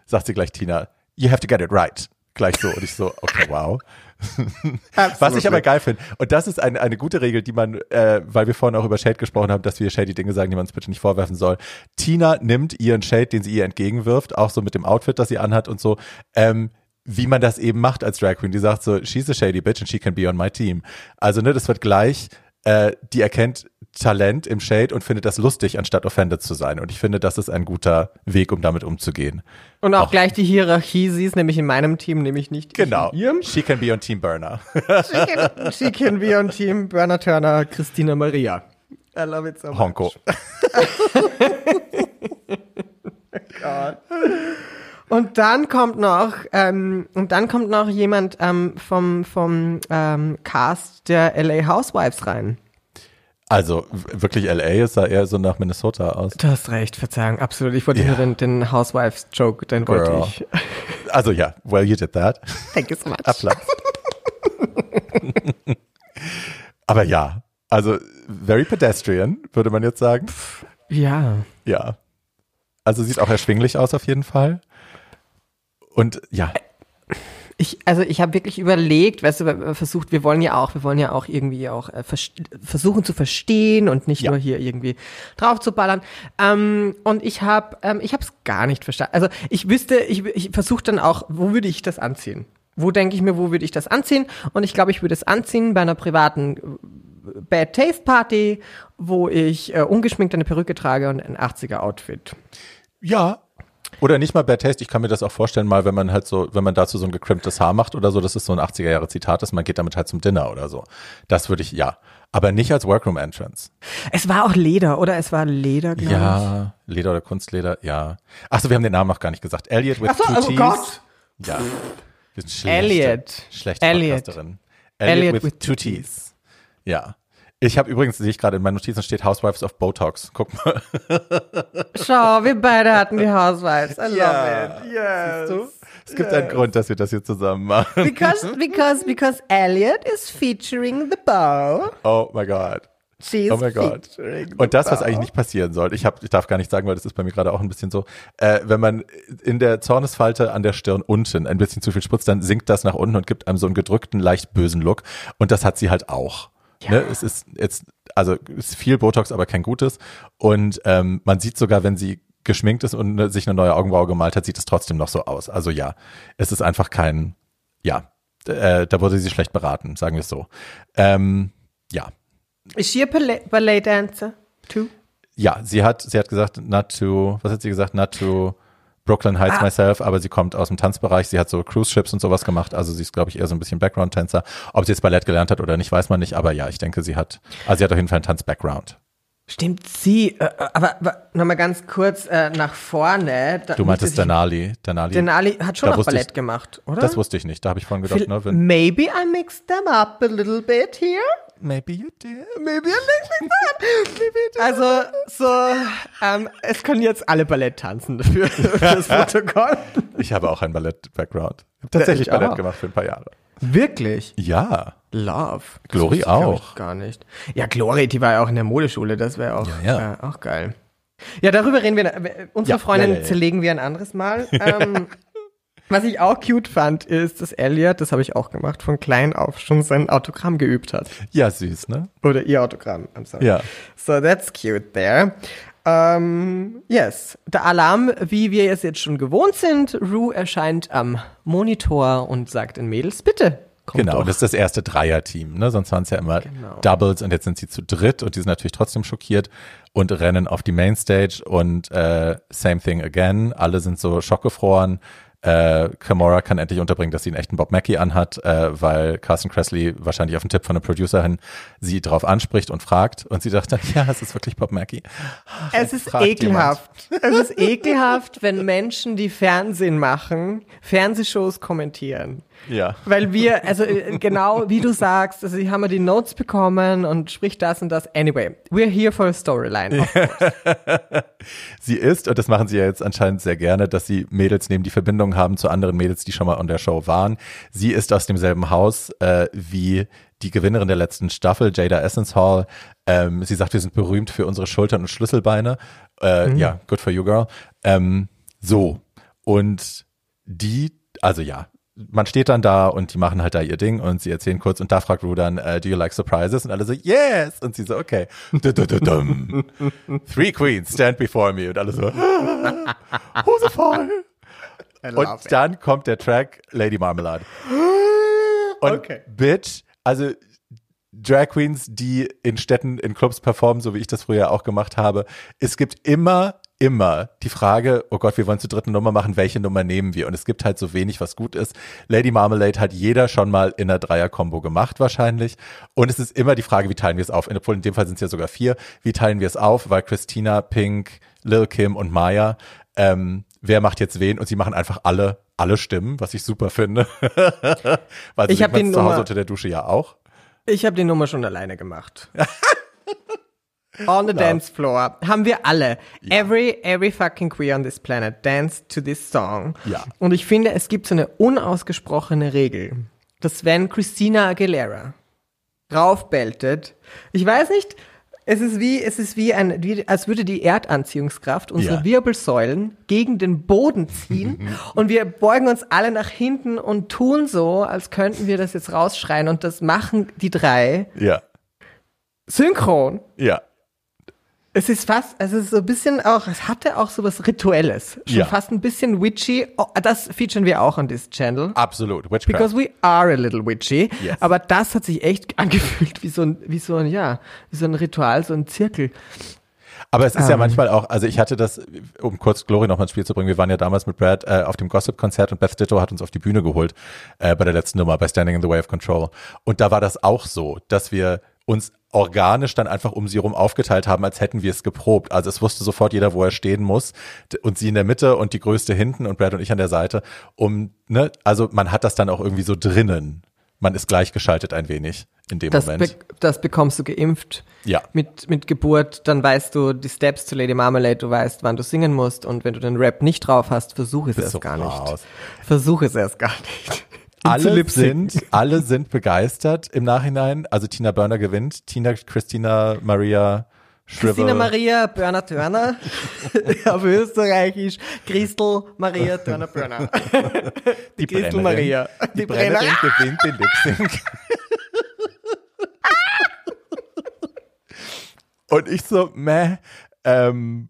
Sagt sie gleich Tina. You have to get it right. Gleich so. Und ich so, okay, wow. Was ich aber geil finde, und das ist eine, eine gute Regel, die man, äh, weil wir vorhin auch über Shade gesprochen haben, dass wir Shady Dinge sagen, die man uns bitte nicht vorwerfen soll. Tina nimmt ihren Shade, den sie ihr entgegenwirft, auch so mit dem Outfit, das sie anhat und so, ähm, wie man das eben macht als Drag Queen. Die sagt so, she's a shady bitch and she can be on my team. Also, ne, das wird gleich, äh, die erkennt Talent im Shade und findet das lustig, anstatt offended zu sein. Und ich finde, das ist ein guter Weg, um damit umzugehen. Und auch, Auch- gleich die Hierarchie, sie ist nämlich in meinem Team, nämlich nicht Genau. in ihrem. She can be on Team Burner. She can, she can be on Team Berner Turner, Christina Maria. I love it so much. Honko. Und dann kommt noch, ähm, und dann kommt noch jemand ähm, vom, vom ähm, Cast der LA Housewives rein. Also wirklich LA, es sah eher so nach Minnesota aus. Du hast recht, Verzeihung, absolut. Ich wollte Ja. nur den, den Housewives-Joke, den wollte Girl. ich. Also ja, well you did that. Thank you so much. Applaus. Aber ja, also very pedestrian, würde man jetzt sagen. Ja. Ja. Also sieht auch erschwinglich aus auf jeden Fall. Und ja, Ich, also ich habe wirklich überlegt, weißt du, wir versucht, wir wollen ja auch, wir wollen ja auch irgendwie auch äh, vers- versuchen zu verstehen und nicht Ja. nur hier irgendwie drauf zu ballern. Ähm, und ich habe, ähm, ich habe es gar nicht verstanden. Also ich wüsste, ich, ich versuche dann auch, wo würde ich das anziehen? Wo denke ich mir, wo würde ich das anziehen? Und ich glaube, ich würde es anziehen bei einer privaten äh, Bad Taste Party, wo ich äh, ungeschminkt eine Perücke trage und ein 80er Outfit. ja. Oder nicht mal Bad Taste, ich kann mir das auch vorstellen, mal, wenn man halt so, wenn man dazu so ein gecrimptes Haar macht oder so, das ist so ein 80er Jahre Zitat ist, man geht damit halt zum Dinner oder so. Das würde ich, ja. Aber nicht als Workroom Entrance. Es war auch Leder, oder? Es war Leder, glaube ich. Ja, Leder oder Kunstleder, ja. Achso, wir haben den Namen noch gar nicht gesagt. Elliot with Ach so, two oh T's. Gott. Ja. Wir sind schlechte, Elliot. Schlechte Elliot. Elliot, Elliot with, with two T's. Ja. Ich habe übrigens, sehe ich gerade in meinen Notizen steht Housewives of Botox. Guck mal. Schau, wir beide hatten die Housewives. I love Ja. it. Yes. Es gibt einen Grund, dass wir das hier zusammen machen. Because, because, because Elliot is featuring the bow. Oh my God. She's Oh my God. featuring the Und das, was eigentlich nicht passieren soll, ich, hab, ich darf gar nicht sagen, weil das ist bei mir gerade auch ein bisschen so, äh, wenn man in der Zornesfalte an der Stirn unten ein bisschen zu viel spritzt, dann sinkt das nach unten und gibt einem so einen gedrückten, leicht bösen Look. Und das hat sie halt auch. Ne? Es ist jetzt, also es ist viel Botox, aber kein gutes. Und ähm, man sieht sogar, wenn sie geschminkt ist und ne, sich eine neue Augenbraue gemalt hat, sieht es trotzdem noch so aus. Also ja, es ist einfach kein, ja, äh, da wurde sie schlecht beraten, sagen wir es so. Ähm, ja, Is she a ballet, ballet dancer too? Ja, sie hat, sie hat gesagt, not to, was hat sie gesagt, not to Brooklyn Heights Ah. myself, aber sie kommt aus dem Tanzbereich, sie hat so Cruise Ships und sowas gemacht, also sie ist, glaube ich, eher so ein bisschen Background-Tänzer. Ob sie jetzt Ballett gelernt hat oder nicht, weiß man nicht, aber ja, ich denke, sie hat, also sie hat auf jeden Fall einen Tanz-Background. Stimmt, sie, äh, äh, aber, aber nochmal ganz kurz äh, nach vorne. Da, Du meintest nicht, Denali, Denali. Denali hat schon auch wusste ich- Ballett gemacht, oder? Das wusste ich nicht, da habe ich vorhin gedacht, Phil- ne, Maybe I mixed them up a little bit here. Maybe you did. Maybe I mixed them up. Also, so, ähm, es können jetzt alle Ballett tanzen für, für das Protokoll. Ich habe auch einen Ballett-Background. Ich habe tatsächlich ich auch. Ballett gemacht für ein paar Jahre. Wirklich? Ja. Love. Das Glory auch. Ich gar nicht. Ja, Glory, die war ja auch in der Modeschule, das wäre auch, Ja, ja. Äh, auch geil. Ja, darüber reden wir. äh, Unsere Ja, Freundin ja, ja, ja. zerlegen wir ein anderes Mal. Ähm, was ich auch cute fand, ist, dass Elliot, das habe ich auch gemacht, von klein auf schon sein Autogramm geübt hat. Ja, süß, ne? Oder ihr Autogramm, I'm sorry. Ja. So that's cute there. Ähm, yes, der Alarm, wie wir es jetzt schon gewohnt sind. Rue erscheint am Monitor und sagt den Mädels, bitte, kommt Genau, doch. das ist das erste Dreier-Team, ne? Sonst waren es ja immer Genau. Doubles und jetzt sind sie zu dritt und die sind natürlich trotzdem schockiert und rennen auf die Mainstage und äh, same thing again. Alle sind so schockgefroren. Äh, Kimura kann endlich unterbringen, dass sie einen echten Bob Mackie anhat, äh, weil Carson Kressley wahrscheinlich auf einen Tipp von einem Producer hin sie darauf anspricht und fragt und sie sagt dann, ja, es ist wirklich Bob Mackie. Es ist ekelhaft. Es ist ekelhaft, wenn Menschen, die Fernsehen machen, Fernsehshows kommentieren. Ja. Weil wir, also äh, genau wie du sagst, also haben wir die Notes bekommen und spricht das und das. Anyway, we're here for a storyline. sie ist, und das machen sie ja jetzt anscheinend sehr gerne, dass sie Mädels nehmen, die Verbindungen haben zu anderen Mädels, die schon mal an der Show waren. Sie ist aus demselben Haus äh, wie die Gewinnerin der letzten Staffel, Jada Essence Hall. Ähm, sie sagt, wir sind berühmt für unsere Schultern und Schlüsselbeine. Äh, mhm. Ja, good for you, girl. Ähm, so. Und die, also ja, man steht dann da und die machen halt da ihr Ding und sie erzählen kurz und da fragt Ru dann, uh, do you like surprises? Und alle so, yes! Und sie so, okay. Three queens stand before me. Und alle so, Hose voll. Und dann kommt der Track Lady Marmalade. Und okay. Bitch, also Drag Queens, die in Städten, in Clubs performen, so wie ich das früher auch gemacht habe. Es gibt immer immer die Frage, oh Gott, wir wollen zur dritten Nummer machen, welche Nummer nehmen wir? Und es gibt halt so wenig, was gut ist. Lady Marmalade hat jeder schon mal in einer Dreier-Kombo gemacht wahrscheinlich. Und es ist immer die Frage, wie teilen wir es auf? Obwohl in dem Fall sind es ja sogar vier. Wie teilen wir es auf? Weil Christina, Pink, Lil Kim und Maya, ähm, wer macht jetzt wen? Und sie machen einfach alle, alle Stimmen, was ich super finde. Weil ich habe den zu Hause Nummer, unter der Dusche ja auch. Ich habe die Nummer schon alleine gemacht. On the dance floor haben wir alle. Ja. Every, every fucking queer on this planet dance to this song. Ja. Und ich finde, es gibt so eine unausgesprochene Regel, dass wenn Christina Aguilera raufbeltet, ich weiß nicht, es ist wie, es ist wie ein, wie, als würde die Erdanziehungskraft unsere ja. Wirbelsäulen gegen den Boden ziehen und wir beugen uns alle nach hinten und tun so, als könnten wir das jetzt rausschreien und das machen die drei. Ja. Synchron. Ja. Es ist fast, also es ist so ein bisschen auch, es hatte auch so was Rituelles. Schon ja. fast ein bisschen witchy. Oh, das featuren wir auch an this channel. Absolut. Witchcraft. Because we are a little witchy. Yes. Aber das hat sich echt angefühlt wie so ein, wie so ein, ja, wie so ein Ritual, so ein Zirkel. Aber es ist um. ja ähm. manchmal auch, also ich hatte das, um kurz Glory noch mal ins Spiel zu bringen, wir waren ja damals mit Brad äh, auf dem Gossip-Konzert und Beth Ditto hat uns auf die Bühne geholt äh, bei der letzten Nummer, bei Standing in the Way of Control. Und da war das auch so, dass wir uns organisch dann einfach um sie rum aufgeteilt haben, als hätten wir es geprobt. Also es wusste sofort jeder, wo er stehen muss und sie in der Mitte und die größte hinten und Brad und ich an der Seite. Um, ne, also man hat das dann auch irgendwie so drinnen. Man ist gleichgeschaltet ein wenig in dem das Moment. Be das bekommst du geimpft. Ja. Mit, mit Geburt, dann weißt du die Steps zu Lady Marmalade, du weißt, wann du singen musst und wenn du den Rap nicht drauf hast, versuch es erst so gar raus. nicht. Versuch es erst gar nicht alle sind, alle sind begeistert im Nachhinein. Also Tina Burner gewinnt. Tina, Christina Maria Shriver. Christina Maria Börner Törner. Auf Österreichisch. Christel Maria Törner Börner. Die, Die Christel Maria. Die, Die Brennerin gewinnt den Lip Sync. Und ich so, meh, ähm,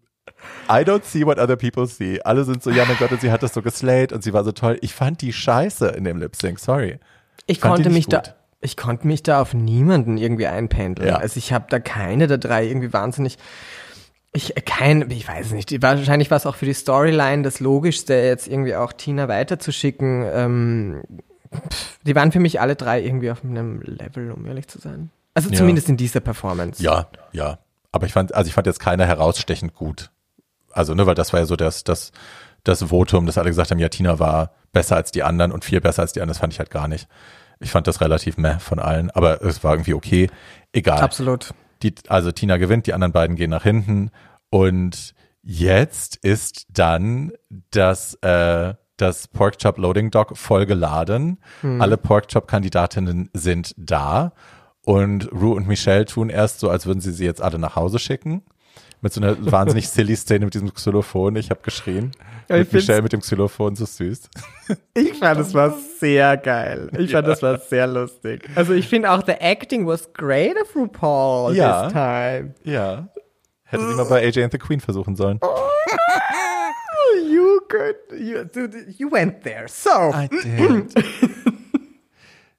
I don't see what other people see. Alle sind so, ja mein Gott, und sie hat das so geslayed und sie war so toll. Ich fand die scheiße in dem Lip Sync, sorry. Ich, konnte mich gut. da, ich konnte mich da auf niemanden irgendwie einpendeln. Ja. Also ich habe da keine der drei irgendwie wahnsinnig ich äh, kein, ich weiß nicht, wahrscheinlich war es auch für die Storyline das Logischste, jetzt irgendwie auch Tina weiterzuschicken. Ähm, die waren für mich alle drei irgendwie auf einem Level, um ehrlich zu sein. Also zumindest ja. in dieser Performance. Ja, ja. Aber ich fand, also ich fand jetzt keiner herausstechend gut. Also, ne, weil das war ja so das, das, das Votum, dass alle gesagt haben, ja, Tina war besser als die anderen und viel besser als die anderen. Das fand ich halt gar nicht. Ich fand das relativ meh von allen, aber es war irgendwie okay. Egal. Absolut. Die, also Tina gewinnt, die anderen beiden gehen nach hinten und jetzt ist dann das, äh, das Pork Chop Loading Dock voll geladen. Hm. Alle Pork Chop Kandidatinnen sind da und Rue und Michelle tun erst so, als würden sie sie jetzt alle nach Hause schicken. Mit so einer wahnsinnig silly Szene mit diesem Xylophon. Ich habe geschrien. Ja, mit Michelle mit dem Xylophon, so süß. Ich fand, es war sehr geil. Ich fand, das war sehr lustig. Also ich finde auch, the acting was great of RuPaul ja. this time. Ja. Hätte sie mal bei AJ and the Queen versuchen sollen. you could, you, you went there, so. I did.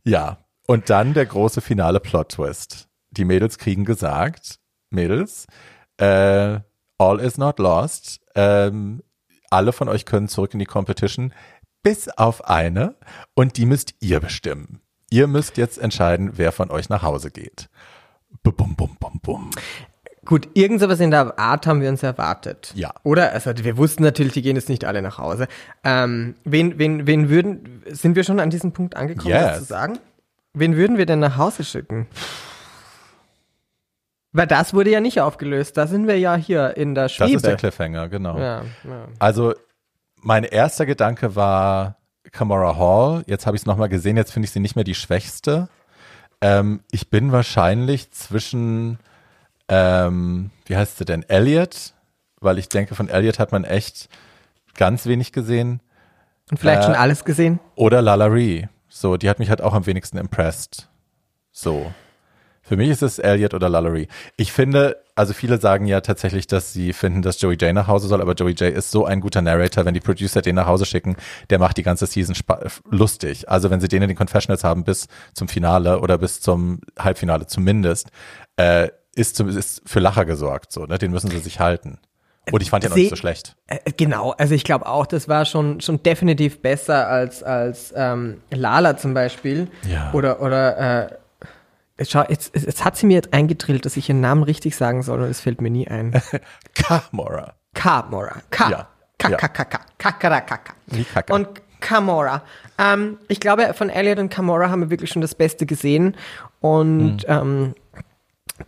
ja, und dann der große finale Plot-Twist. Die Mädels kriegen gesagt, Mädels, äh, all is not lost. Ähm, alle von euch können zurück in die Competition. bis auf eine und die müsst ihr bestimmen. Ihr müsst jetzt entscheiden, wer von euch nach Hause geht. Bum, bum, bum, bum. Gut, irgend sowas in der Art haben wir uns erwartet. Ja. Oder? Also wir wussten natürlich, die gehen jetzt nicht alle nach Hause. Ähm, wen, wen, wen würden, sind wir schon an diesem Punkt angekommen, Yes. das zu sagen? Wen würden wir denn nach Hause schicken? Weil das wurde ja nicht aufgelöst. Da sind wir ja hier in der Das Schwebe. ist der Cliffhanger, genau. ja, ja. Also mein erster Gedanke war Kamora Hall. Jetzt habe ich es nochmal gesehen, jetzt finde ich sie nicht mehr die schwächste. Ähm, ich bin wahrscheinlich zwischen, ähm, wie heißt sie denn, Elliot, weil ich denke, von Elliot hat man echt ganz wenig gesehen. Und vielleicht Äh, schon alles gesehen? Oder Lalaurie. So, die hat mich halt auch am wenigsten impressed. So. Für mich ist es Elliot oder Lalaurie. Ich finde, also viele sagen ja tatsächlich, dass sie finden, dass Joey J nach Hause soll, aber Joey J ist so ein guter Narrator, wenn die Producer den nach Hause schicken, der macht die ganze Season lustig. Also wenn sie den in den Confessionals haben bis zum Finale oder bis zum Halbfinale zumindest, äh, ist, zum, ist für Lacher gesorgt, so, ne? Den müssen sie sich halten. Und ich fand ihn auch Sie- nicht so schlecht. Äh, Genau, also ich glaube auch, das war schon, schon definitiv besser als, als ähm, Lala zum Beispiel. Ja. Oder, oder äh, schau, jetzt, jetzt hat sie mir jetzt eingedrillt, dass ich ihren Namen richtig sagen soll und es fällt mir nie ein. Kamora. Kamora. K. Ja. K, Ja. K, K, K. Kakarakaka. Wie Kaka. Und Kamora. Ähm, ich glaube, von Elliot und Kamora haben wir wirklich schon das Beste gesehen. Und ähm,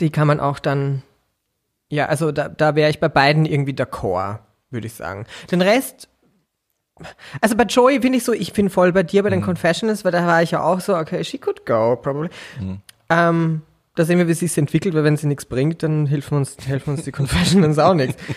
die kann man auch dann, ja, also da, da wäre ich bei beiden irgendwie d'accord, würde ich sagen. Den Rest, also bei Joey finde ich so, ich bin voll bei dir bei den Confessionals, weil da war ich ja auch so, okay, she could go, probably. Ähm, da sehen wir, wie sie sich entwickelt, weil wenn sie nichts bringt, dann helfen uns, helfen uns die Confessionals auch nichts.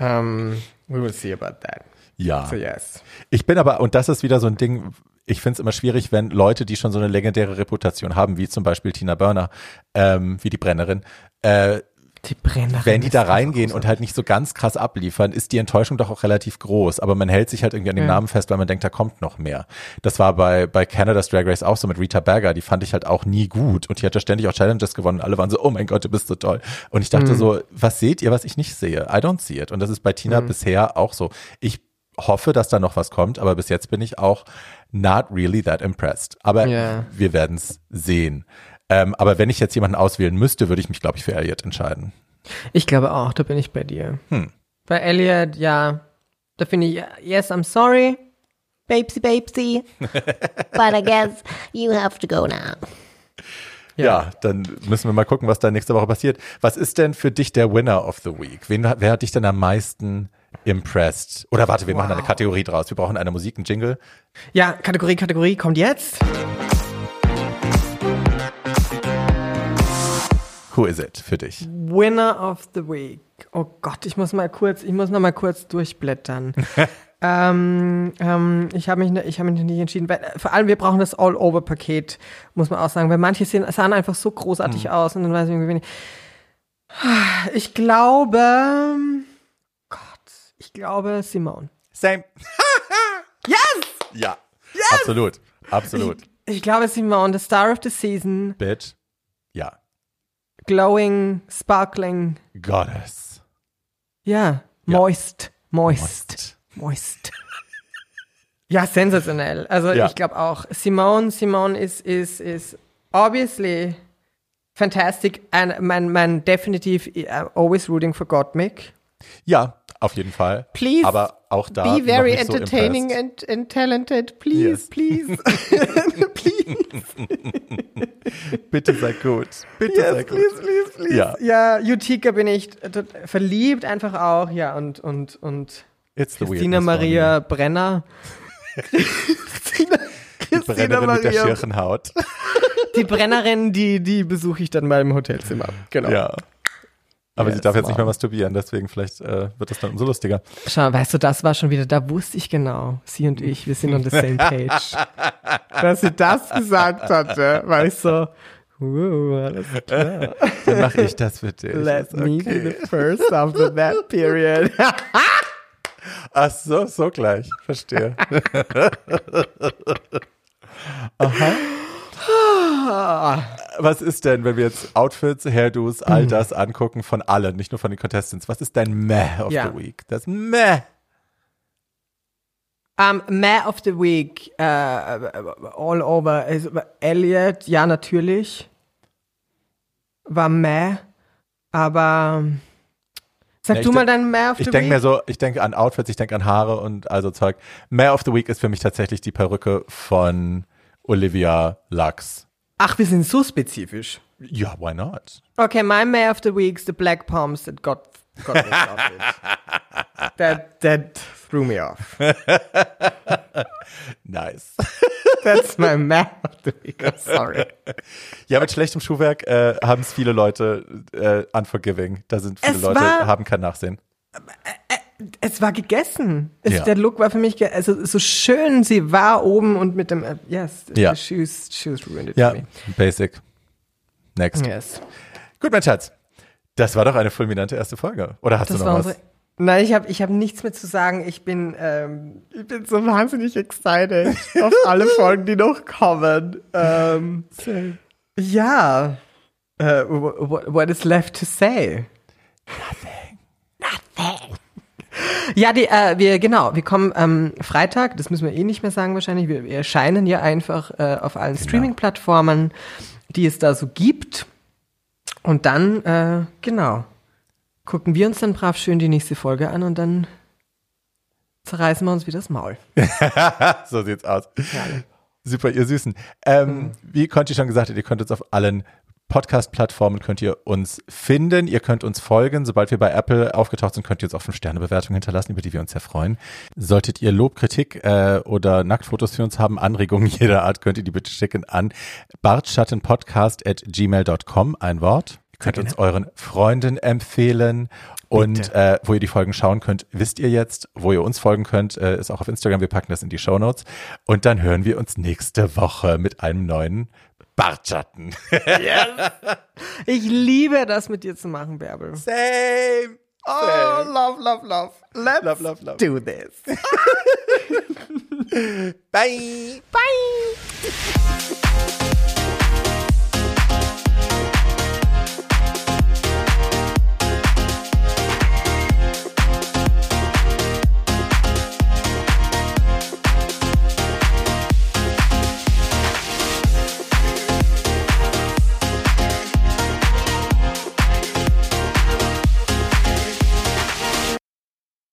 Ähm, we will see about that. Ja. So yes. Ich bin aber, und das ist wieder so ein Ding, ich finde es immer schwierig, wenn Leute, die schon so eine legendäre Reputation haben, wie zum Beispiel Tina Burner, ähm, wie die Brennerin, äh, Die Brennerin. wenn die da reingehen und halt nicht so ganz krass abliefern, ist die Enttäuschung doch auch relativ groß. Aber man hält sich halt irgendwie an dem Ja. Namen fest, weil man denkt, da kommt noch mehr. Das war bei, bei Canada's Drag Race auch so mit Rita Berger, die fand ich halt auch nie gut. Und die hat ja ständig auch Challenges gewonnen. Alle waren so, oh mein Gott, du bist so toll. Und ich dachte so, was seht ihr, was ich nicht sehe? I don't see it. Und das ist bei Tina bisher auch so. Ich hoffe, dass da noch was kommt, aber bis jetzt bin ich auch not really that impressed. Aber Ja. wir werden es sehen. Ähm, aber wenn ich jetzt jemanden auswählen müsste, würde ich mich, glaube ich, für Elliot entscheiden. Ich glaube auch, da bin ich bei dir. Hm. Bei Elliot, ja, da finde ich, yes, I'm sorry. Babesy, babesy. but I guess you have to go now. Ja. dann müssen wir mal gucken, was da nächste Woche passiert. Was ist denn für dich der Winner of the Week? Wen, wer hat dich denn am meisten impressed? Oder warte, wir machen eine Kategorie draus. Wir brauchen eine Musik, einen Jingle. Ja, Kategorie, Kategorie kommt jetzt. Who is it für dich? Winner of the Week. Oh Gott, ich muss mal kurz, ich muss noch mal kurz durchblättern. ähm, ähm, ich habe mich, ich habe mich nicht entschieden. Weil, äh, vor allem, wir brauchen das All-Over-Paket, muss man auch sagen, weil manche sehen, sahen einfach so großartig aus und dann weiß ich irgendwie nicht. Ich glaube, Gott, ich glaube Simone. Same. Yes! Ja. Absolut. Absolut. Ich glaube Simone, the Star of the Season, Bitch. Glowing, sparkling, Goddess. ja, Ja. moist, moist. Moist. Ja, sensationell. Also Ja. ich glaube auch. Simone, Simone ist, ist, ist obviously fantastic. And mein, mein definitiv uh, always rooting for Gottmik. Ja, auf jeden Fall. Please Aber auch da Be very so entertaining impressed. and, and talented. Please, Yes. please. please, Bitte sei gut. Bitte sei yes, gut. please, please, please. Ja. Ja, Utica bin ich verliebt einfach auch. Ja, und, und, und It's the Christina Maria Brenner. Christina, Die Brennerin mit der Schirchenhaut. Die Brennerin, die, die besuche ich dann mal im Hotelzimmer. Genau. Ja. Aber sie Yes, darf jetzt nicht mehr masturbieren, deswegen vielleicht äh, wird das dann umso lustiger. Schau, weißt du, das war schon wieder, da wusste ich genau, sie und ich, wir sind on the same page. Dass sie das gesagt hatte, war ich so, wow, alles klar. Dann mache ich das für dich. Let Ist me be okay. the first after that period. Ach so, so gleich. Verstehe. Aha. Was ist denn, wenn wir jetzt Outfits, Hairdos, all das angucken von allen, nicht nur von den Contestants? Was ist dein Meh of Ja. the Week? Das Meh. Um, Man of the Week, äh, all over. Also, Elliot, ja, natürlich. War Meh. Aber sag ich du mal dein Man of the Ich Week. denke mir so, ich denke an Outfits, ich denke an Haare und also Zeug. Mayor of the Week ist für mich tatsächlich die Perücke von Olivia Lux. Ach, wir sind so spezifisch. Ja, why not? Okay, my Man of the Week is the black palms that got, got me started. that, that threw me off. Nice. That's my Man of the Week. I'm sorry. Ja, mit schlechtem Schuhwerk äh, haben es viele Leute äh, unforgiving. Da sind viele Es Leute, war- haben kein Nachsehen. Es war gegessen. Es, Ja. Der Look war für mich, also so schön sie war oben und mit dem, äh, yes, Ja. the shoes, shoes ruined it Ja, for me. basic. Next. Yes. Gut, mein Schatz. Das war doch eine fulminante erste Folge. Oder hast Das du noch was? Nein, ich habe ich hab nichts mehr zu sagen. Ich bin, ähm, ich bin so wahnsinnig excited auf alle Folgen, die noch kommen. Ähm, ja. What, what is left to say? Nothing. Ja, die, äh, wir, genau, wir kommen am Freitag, das müssen wir eh nicht mehr sagen wahrscheinlich, wir, wir erscheinen ja einfach äh, auf allen Streaming-Plattformen, die es da so gibt. Und dann, äh, genau, gucken wir uns dann brav schön die nächste Folge an und dann zerreißen wir uns wieder das Maul. so sieht's aus. Super, ihr Süßen. Ähm, Mhm. Wie Conti schon gesagt hat, ihr könnt uns auf allen Podcast-Plattformen könnt ihr uns finden. Ihr könnt uns folgen. Sobald wir bei Apple aufgetaucht sind, könnt ihr uns auch fünf Sterne Bewertungen hinterlassen, über die wir uns sehr freuen. Solltet ihr Lob, Kritik äh, oder Nacktfotos für uns haben, Anregungen jeder Art, könnt ihr die bitte schicken an bartschattenpodcast at gmail.com, ein Wort. Ihr könnt uns euren Freunden empfehlen und äh, wo ihr die Folgen schauen könnt, wisst ihr jetzt. Wo ihr uns folgen könnt, äh, ist auch auf Instagram. Wir packen das in die Show Notes. Und dann hören wir uns nächste Woche mit einem neuen Bartschatten. Ich liebe das mit dir zu machen, Bärbel. Same. Oh, love, love, love. Let's Love, love, love. do this. Bye. Bye.